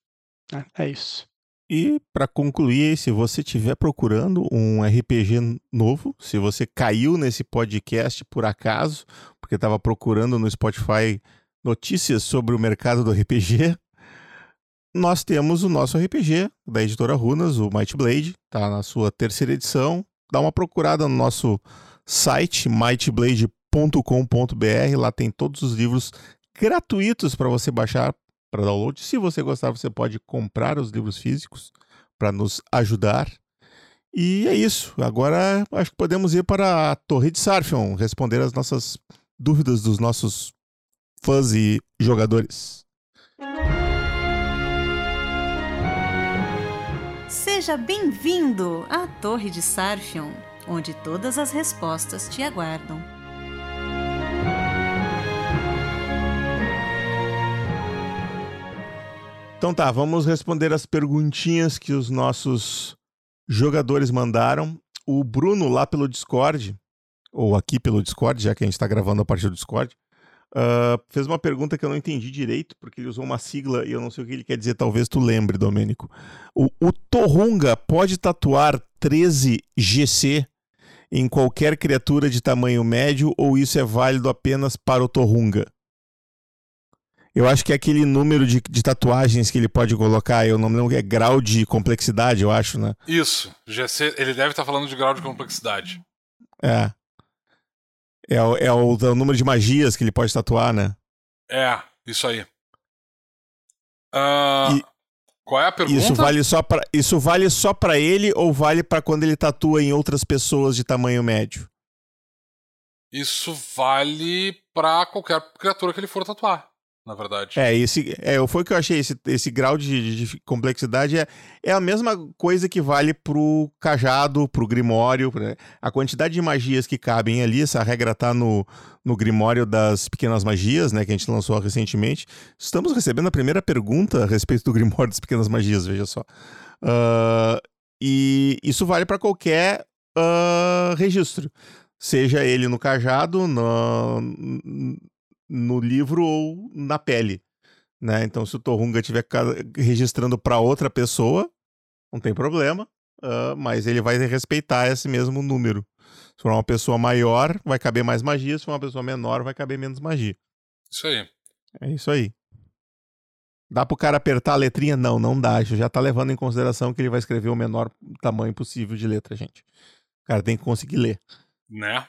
Né? É isso. E para concluir, se você estiver procurando um RPG novo, se você caiu nesse podcast por acaso, porque estava procurando no Spotify notícias sobre o mercado do RPG, nós temos o nosso RPG da editora Runas, o Might Blade, tá na sua terceira edição. Dá uma procurada no nosso site mightblade.com.br, lá tem todos os livros gratuitos para você baixar para download. Se você gostar, você pode comprar os livros físicos para nos ajudar. E é isso. Agora acho que podemos ir para a Torre de Sarfion, responder as nossas dúvidas dos nossos fãs e jogadores. Seja bem-vindo à Torre de Sarfion, onde todas as respostas te aguardam. Então tá, vamos responder as perguntinhas que os nossos jogadores mandaram. O Bruno lá pelo Discord, ou aqui pelo Discord, já que a gente está gravando a partir do Discord, Uh, fez uma pergunta que eu não entendi direito, porque ele usou uma sigla e eu não sei o que ele quer dizer, talvez tu lembre, Domênico. O, o Torrunga pode tatuar 13GC em qualquer criatura de tamanho médio ou isso é válido apenas para o Torrunga? Eu acho que é aquele número de, de tatuagens que ele pode colocar, eu não me lembro, é grau de complexidade, eu acho, né? Isso. GC, ele deve estar falando de grau de complexidade. É. É, o, é o, o número de magias que ele pode tatuar, né? É, isso aí. Uh, E- qual é a pergunta? Isso vale só para isso vale só para ele ou vale para quando ele tatua em outras pessoas de tamanho médio? Isso vale pra qualquer criatura que ele for tatuar, na verdade. É, esse é, foi o que eu achei esse, esse grau de, de complexidade é, é a mesma coisa que vale pro cajado, pro grimório, né? a quantidade de magias que cabem ali, essa regra tá no, no grimório das pequenas magias, né, que a gente lançou recentemente. Estamos recebendo a primeira pergunta a respeito do grimório das pequenas magias, veja só. Ah, e isso vale para qualquer ah, registro, seja ele no cajado, no, no livro ou na pele. Né? Então, se o Torrunga estiver registrando para outra pessoa, não tem problema, ah, mas ele vai respeitar esse mesmo número. Se for uma pessoa maior, vai caber mais magia, se for uma pessoa menor, vai caber menos magia. Isso aí. É isso aí. Dá pro cara apertar a letrinha? Não, não dá. Já tá levando em consideração que ele vai escrever o menor tamanho possível de letra, gente. O cara tem que conseguir ler. Né?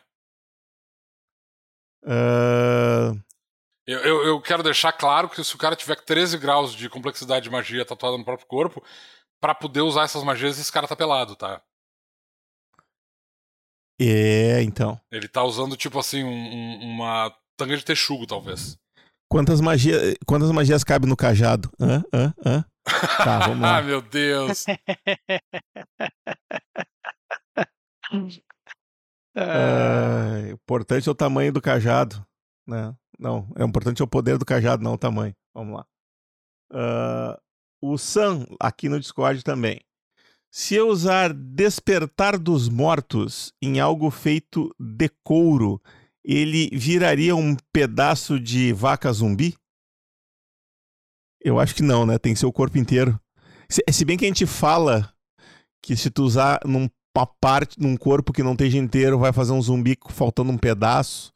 Ah, Eu, eu, eu quero deixar claro que se o cara tiver 13 graus de complexidade de magia tatuada no próprio corpo, pra poder usar essas magias, esse cara tá pelado, tá? é, então. Ele tá usando, tipo assim, um- um- uma tanga de texugo, talvez. Quantas magias, quantas magias cabe no cajado? Hã? Hã? Hã? Tá, vamos lá. ah, meu Deus. Ah, É, importante é o tamanho do cajado, né? Não, é importante o poder do cajado, não o tamanho. Vamos lá. Ah, o Sam, aqui no Discord também. Se eu usar Despertar dos Mortos em algo feito de couro, ele viraria um pedaço de vaca zumbi? Eu acho que não, né? Tem que ser o corpo inteiro. Se, se bem que a gente fala que se tu usar num uma parte num corpo que não esteja inteiro vai fazer um zumbi faltando um pedaço.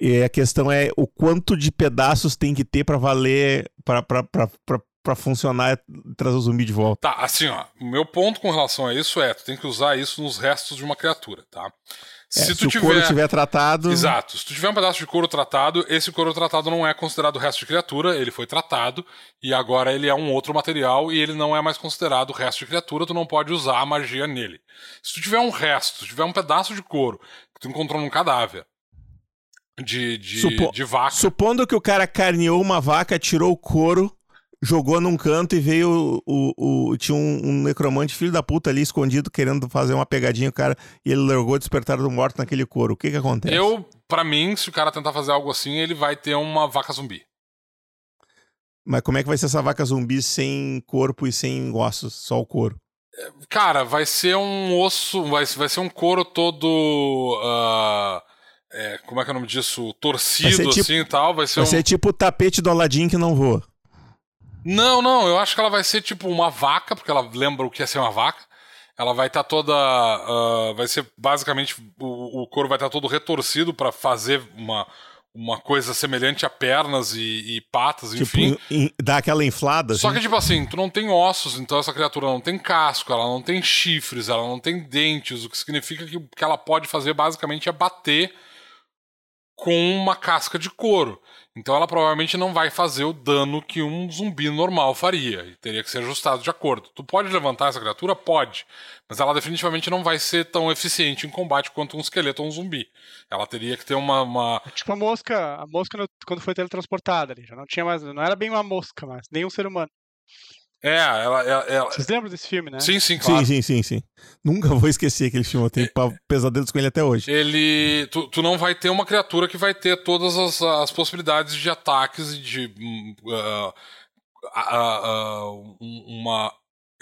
E a questão é o quanto de pedaços tem que ter pra valer, pra funcionar e trazer o zumbi de volta. Tá, assim, ó. O meu ponto com relação a isso é: tu tem que usar isso nos restos de uma criatura, tá? É, Se se tu o couro tiver. estiver tratado, Exato. Se tu tiver um pedaço de couro tratado, esse couro tratado não é considerado resto de criatura, ele foi tratado e agora ele é um outro material e ele não é mais considerado resto de criatura, tu não pode usar a magia nele. Se tu tiver um resto, se tu tiver um pedaço de couro que tu encontrou num cadáver de, de, Supo- de vaca, supondo que o cara carneou uma vaca, tirou o couro, jogou num canto e veio o, o- tinha um, um necromante filho da puta ali escondido querendo fazer uma pegadinha, o cara, e ele largou o despertar do morto naquele couro. O que que acontece? eu, pra mim, se o cara tentar fazer algo assim, ele vai ter uma vaca zumbi. Mas como é que vai ser essa vaca zumbi sem corpo e sem ossos, só o couro? Cara, vai ser um osso, vai, vai ser um couro todo. ah, é, como é que é o nome disso? Torcido tipo- assim e tal. Vai ser Vai um. ser tipo o tapete do Aladim que não voa. Não, não, eu acho que ela vai ser tipo uma vaca, porque ela lembra o que é ser uma vaca. Ela vai estar toda. ah, vai ser basicamente. O, o couro vai estar todo retorcido pra fazer uma, uma coisa semelhante a pernas e, e patas, enfim. Tipo, in- dá aquela inflada. Só assim. que, tipo assim, tu não tem ossos, então essa criatura não tem casco, ela não tem chifres, ela não tem dentes, o que significa que o que ela pode fazer basicamente é bater com uma casca de couro. Então ela provavelmente não vai fazer o dano que um zumbi normal faria. E teria que ser ajustado de acordo. Tu pode levantar essa criatura? Pode. Mas ela definitivamente não vai ser tão eficiente em combate quanto um esqueleto ou um zumbi. Ela teria que ter uma. uma... Tipo a mosca, a mosca quando foi teletransportada ali, já não tinha mais, não era bem uma mosca, mas nem um ser humano. É, ela. ela, ela- Vocês lembram desse filme, né? Sim, sim, claro. Sim, sim, sim, sim. Nunca vou esquecer aquele filme. Eu tenho pesadelos com ele até hoje. ele tu, tu não vai ter uma criatura que vai ter todas as, as possibilidades de ataques e de ah, ah, um- uma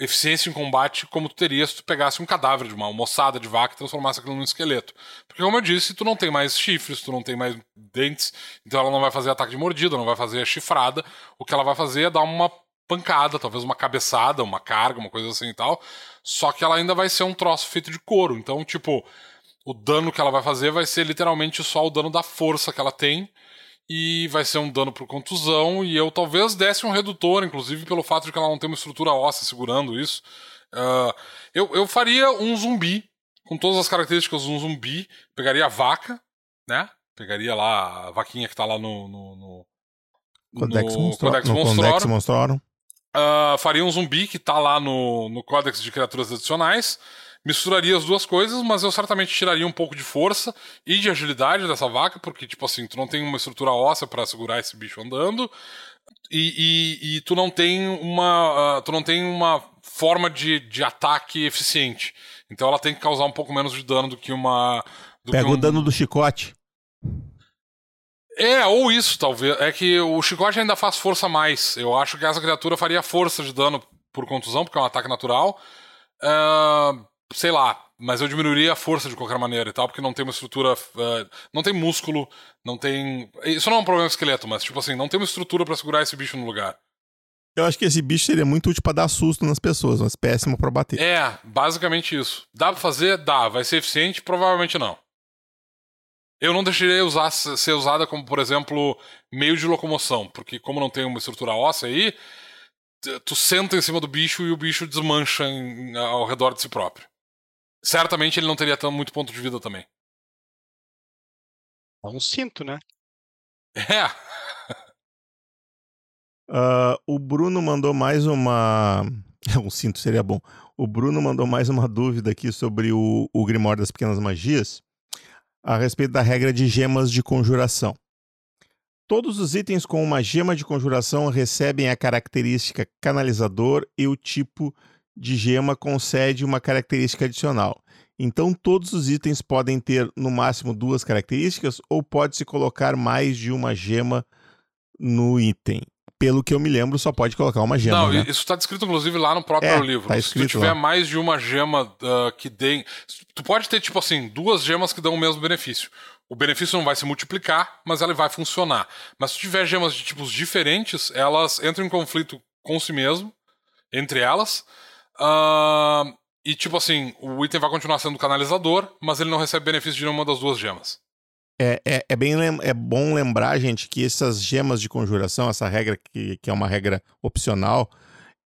eficiência em combate como tu teria se tu pegasse um cadáver de uma moçada de vaca e transformasse aquilo num esqueleto. Porque como eu disse, tu não tem mais chifres, tu não tem mais dentes, então ela não vai fazer ataque de mordida, não vai fazer chifrada. O que ela vai fazer é dar uma pancada, talvez uma cabeçada, uma carga, uma coisa assim e tal. Só que ela ainda vai ser um troço feito de couro. Então, tipo, o dano que ela vai fazer vai ser literalmente só o dano da força que ela tem. E vai ser um dano por contusão. E eu talvez desse um redutor, inclusive pelo fato de que ela não tem uma estrutura óssea segurando isso. Uh, eu, eu faria um zumbi, com todas as características de um zumbi. Pegaria a vaca, né? Pegaria lá a vaquinha que tá lá no. no, no Codex, no Monstro... Codex no Monstro. Codex Monstrorum. Uh, faria um zumbi que tá lá no, no Códex de Criaturas Adicionais. Misturaria as duas coisas, mas eu certamente tiraria um pouco de força e de agilidade dessa vaca, porque, tipo assim, tu não tem uma estrutura óssea para segurar esse bicho andando. E, e, e, tu não tem uma. Uh, tu não tem uma forma de, de ataque eficiente. Então ela tem que causar um pouco menos de dano do que uma. Do Pega que um... o dano do chicote. É, ou isso, talvez. É que o chicote ainda faz força mais. Eu acho que essa criatura faria força de dano por contusão, porque é um ataque natural. Uh, sei lá, mas eu diminuiria a força de qualquer maneira e tal, porque não tem uma estrutura. Uh, não tem músculo, não tem. Isso não é um problema esqueleto, mas tipo assim, não tem uma estrutura para segurar esse bicho no lugar. Eu acho que esse bicho seria muito útil pra dar susto nas pessoas, mas péssimo pra bater. É, basicamente isso. Dá pra fazer? Dá. Vai ser eficiente? Provavelmente não. Eu não deixaria usar, ser usada como, por exemplo, meio de locomoção, porque como não tem uma estrutura óssea aí, tu senta em cima do bicho e o bicho desmancha em, ao redor de si próprio. Certamente ele não teria tão muito ponto de vida também. É um cinto, né? É. Uh, o Bruno mandou mais uma. um cinto seria bom. O Bruno mandou mais uma dúvida aqui sobre o, o Grimório das Pequenas Magias a respeito da regra de gemas de conjuração. Todos os itens com uma gema de conjuração recebem a característica canalizador e o tipo de gema concede uma característica adicional. Então, todos os itens podem ter no máximo duas características ou pode-se colocar mais de uma gema no item. Pelo que eu me lembro, só pode colocar uma gema. Não, né? isso está descrito inclusive lá no próprio É, livro. tá Se tu tiver lá. mais de uma gema uh, que dê. Tu pode ter, tipo assim, duas gemas que dão o mesmo benefício. O benefício não vai se multiplicar, mas ela vai funcionar. Mas se tiver gemas de tipos diferentes, elas entram em conflito com si mesmo, entre elas. ah, e, tipo assim, o item vai continuar sendo canalizador, mas ele não recebe benefício de nenhuma das duas gemas. É, é, é bem é bom lembrar, gente, que essas gemas de conjuração, essa regra que, que é uma regra opcional,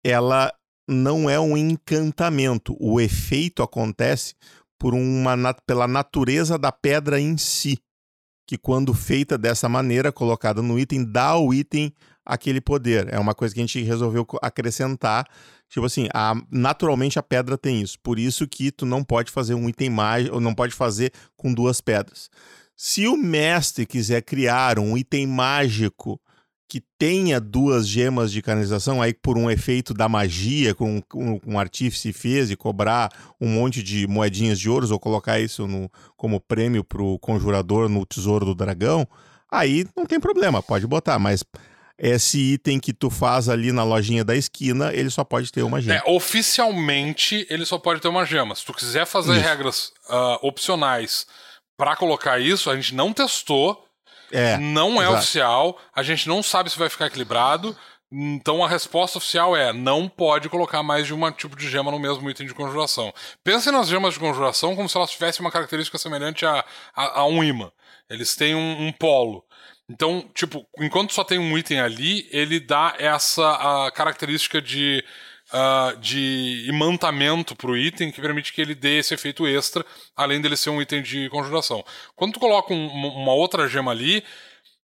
ela não é um encantamento. O efeito acontece por uma, pela natureza da pedra em si, que quando feita dessa maneira, colocada no item, dá ao item aquele poder. É uma coisa que a gente resolveu acrescentar. Tipo assim, a- naturalmente a pedra tem isso. Por isso que tu não pode fazer um item mágico, ou não pode fazer com duas pedras. Se o mestre quiser criar um item mágico que tenha duas gemas de canalização, aí por um efeito da magia, com, um artífice fez e cobrar um monte de moedinhas de ouros, ou colocar isso no, como prêmio pro conjurador no tesouro do dragão, aí não tem problema, pode botar, mas esse item que tu faz ali na lojinha da esquina, ele só pode ter uma gema. É, oficialmente ele só pode ter uma gema. Se tu quiser fazer Isso. regras ah, opcionais pra colocar isso, a gente não testou, É, não é exato. oficial, a gente não sabe se vai ficar equilibrado. Então a resposta oficial é: não pode colocar mais de um tipo de gema no mesmo item de conjuração. Pensem nas gemas de conjuração como se elas tivessem uma característica semelhante a, a, a um imã. Eles têm um, um polo. Então, tipo, enquanto só tem um item ali, ele dá essa a característica de, ah, de imantamento pro item que permite que ele dê esse efeito extra, além dele ser um item de conjuração. Quando tu coloca um- uma outra gema ali,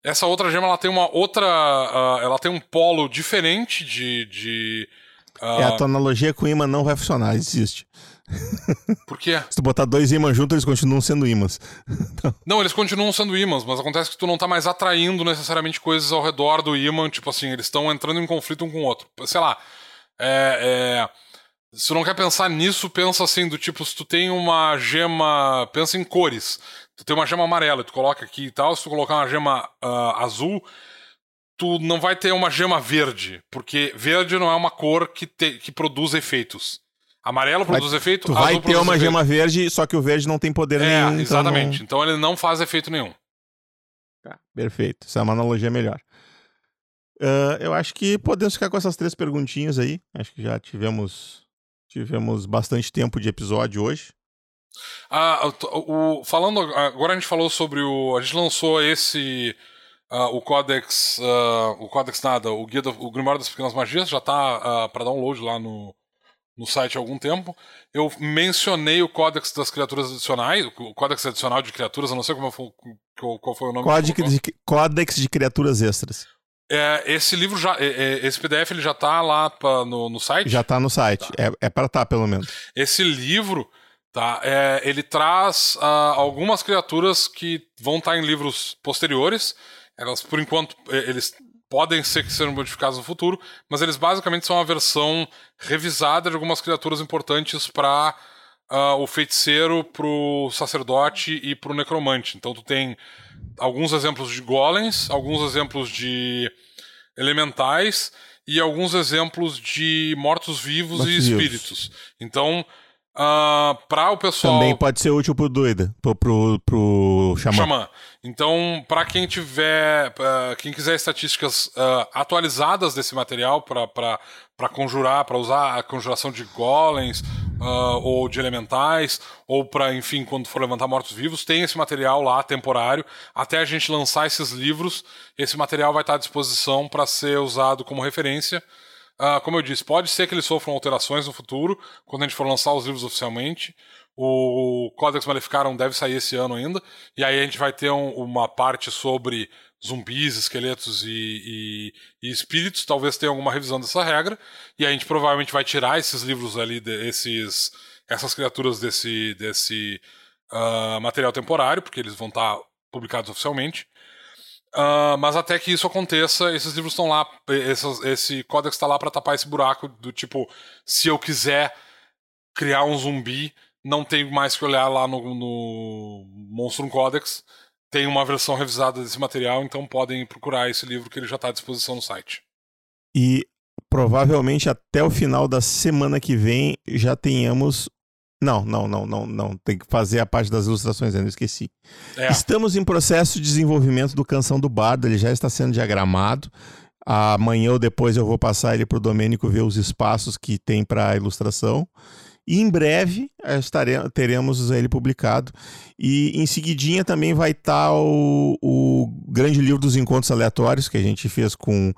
essa outra gema ela tem uma outra. ah, ela tem um polo diferente de. de ah, É, a tua analogia com imã não vai funcionar, existe. Por quê? Se tu botar dois ímãs juntos, eles continuam sendo ímãs. Não, eles continuam sendo ímãs, mas acontece que tu não tá mais atraindo necessariamente coisas ao redor do ímã, tipo assim, eles estão entrando em conflito um com o outro. Sei lá. É, é, se tu não quer pensar nisso, pensa assim, do tipo, se tu tem uma gema. Pensa em cores. Tu tem uma gema amarela, tu coloca aqui e tal, se tu colocar uma gema ah, azul, tu não vai ter uma gema verde, porque verde não é uma cor que, te- que produz efeitos. Amarelo Vai- produz efeito, Tu azul vai ter uma efeito. gema verde, só que o verde não tem poder É, nenhum. então exatamente. não- Então ele não faz efeito nenhum. Perfeito. Essa é uma analogia melhor. Ah, eu acho que podemos ficar com essas três perguntinhas aí. Acho que já tivemos tivemos bastante tempo de episódio hoje. Ah, o, o, falando agora a gente falou sobre o a gente lançou esse uh, o Codex uh, o Codex nada o guia do, o Grimório das Pequenas Magias já está uh, para download lá no, no site há algum tempo. Eu mencionei o Códex das Criaturas Adicionais, o Códex Adicional de Criaturas, eu não sei como foi, qual foi o nome. Códex de, Códex de Criaturas Extras. É, esse livro já, é, é, esse PDF ele já está lá pra, no, no site? Já está no site, tá. é, é para estar tá, pelo menos. Esse livro, tá, é, ele traz uh, algumas criaturas que vão estar tá em livros posteriores. Elas, por enquanto, eles podem ser que sejam modificados no futuro, mas eles basicamente são a versão revisada de algumas criaturas importantes para uh, ah, o feiticeiro, pro sacerdote e pro necromante. Então tu tem alguns exemplos de golems, alguns exemplos de elementais e alguns exemplos de mortos-vivos e espíritos. Então, uh, ah, para o pessoal. Também pode ser útil pro doida, pro, pro, pro xamã. xamã. Então, para quem tiver, uh, quem quiser estatísticas uh, atualizadas desse material para conjurar, para usar a conjuração de golems uh, ou de elementais, ou para, enfim, quando for levantar mortos-vivos, tem esse material lá temporário. Até a gente lançar esses livros, esse material vai estar à disposição para ser usado como referência. Uh, como eu disse, pode ser que eles sofram alterações no futuro, quando a gente for lançar os livros oficialmente. O Codex Maleficarum deve sair esse ano ainda. E aí a gente vai ter um, uma parte sobre zumbis, esqueletos e, e, e, espíritos. Talvez tenha alguma revisão dessa regra. E a gente provavelmente vai tirar esses livros ali, esses, essas criaturas desse, desse uh, material temporário, porque eles vão estar publicados oficialmente. Uh, mas até que isso aconteça, esses livros estão lá, esse códex está lá para tapar esse buraco do tipo, se eu quiser criar um zumbi, não tenho mais que olhar lá no, no Monstrum Codex. Tem uma versão revisada desse material, então podem procurar esse livro que ele já está à disposição no site. E provavelmente até o final da semana que vem já tenhamos. Não, não, não, não, não. Tem que fazer a parte das ilustrações ainda, esqueci. É. Estamos em processo de desenvolvimento do Canção do Bardo, ele já está sendo diagramado. Amanhã ou depois eu vou passar ele para o Domênico ver os espaços que tem para ilustração. E em breve eh, estaremos, teremos ele publicado. E em seguidinha também vai estar tá o, o grande livro dos encontros aleatórios que a gente fez com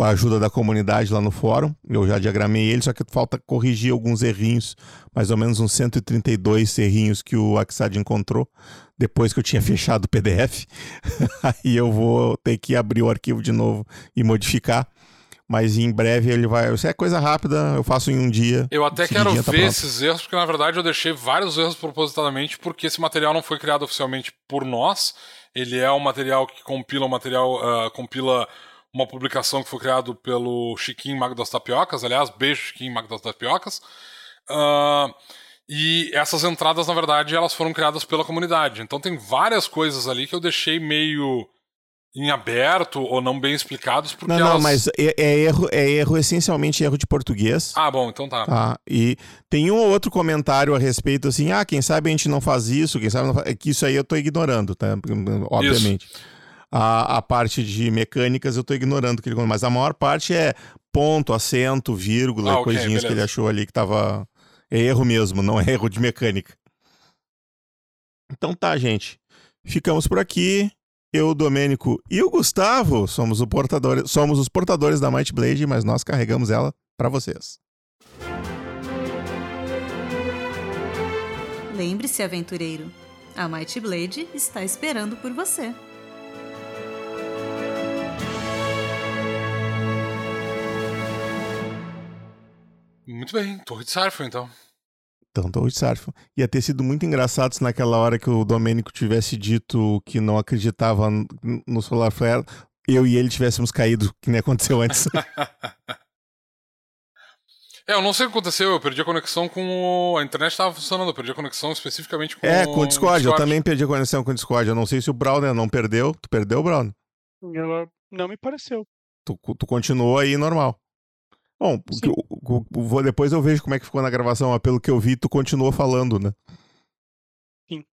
a ajuda da comunidade lá no fórum. Eu já diagramei ele, só que falta corrigir alguns errinhos, mais ou menos uns 132 errinhos que o Axad encontrou depois que eu tinha fechado o PDF. Aí eu vou ter que abrir o arquivo de novo e modificar mas em breve ele vai. Isso é coisa rápida, eu faço em um dia. Eu até quero tá ver esses erros, porque na verdade eu deixei vários erros propositadamente, porque esse material não foi criado oficialmente por nós. Ele é um material que compila um material. Uh, compila uma publicação que foi criado pelo Chiquinho Mago das Tapiocas. Aliás, beijo, Chiquinho Mago das Tapiocas. Uh, e essas entradas, na verdade, elas foram criadas pela comunidade. Então tem várias coisas ali que eu deixei meio em aberto ou não bem explicados porque não elas... não mas é, é, erro é erro essencialmente erro de português ah bom então tá. tá e tem um ou outro comentário a respeito assim ah quem sabe a gente não faz isso quem sabe não faz... é que isso aí eu tô ignorando tá obviamente a, a parte de mecânicas eu tô ignorando que ele mas a maior parte é ponto acento vírgula ah, okay, coisinhas beleza. que ele achou ali que tava é erro mesmo não é erro de mecânica então tá gente ficamos por aqui eu, o Domênico e o Gustavo somos, o portador, somos os portadores da Might Blade, mas nós carregamos ela para vocês. Lembre-se, aventureiro, a Might Blade está esperando por você. Muito bem, Torre de Sarfo, então. Então, de Sarf. Ia ter sido muito engraçado se naquela hora que o Domênico tivesse dito que não acreditava no Solar Flare, eu e ele tivéssemos caído, que nem aconteceu antes. É, eu não sei o que aconteceu, eu perdi a conexão com o... A internet estava funcionando, eu perdi a conexão especificamente com É, com o Discord, Discord, eu também perdi a conexão com o Discord. Eu não sei se o Browner não perdeu. Tu perdeu, Browner? Ela não me pareceu. Tu, tu continuou aí normal. Bom, vou, depois eu vejo como é que ficou na gravação, mas pelo que eu vi, tu continuou falando, né? Sim.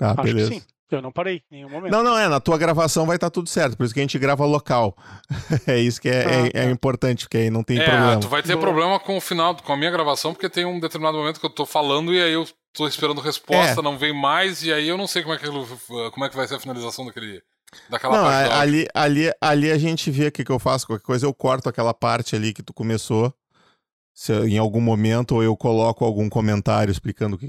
Ah, Acho beleza. sim. Eu não parei em nenhum momento. Não, não, é. Na tua gravação vai estar tá tudo certo, por isso que a gente grava local. é isso que é, ah, é, tá. é, importante, porque aí não tem é, problema. Tu vai ter Boa. problema com o final, com a minha gravação, porque tem um determinado momento que eu tô falando e aí eu tô esperando resposta, é. não vem mais, e aí eu não sei como é que, uh, como é que vai ser a finalização daquele. Daquela não, parte é, ali, ali, ali a gente vê o que, que eu faço, qualquer coisa eu corto aquela parte ali que tu começou se em algum momento eu coloco algum comentário explicando o que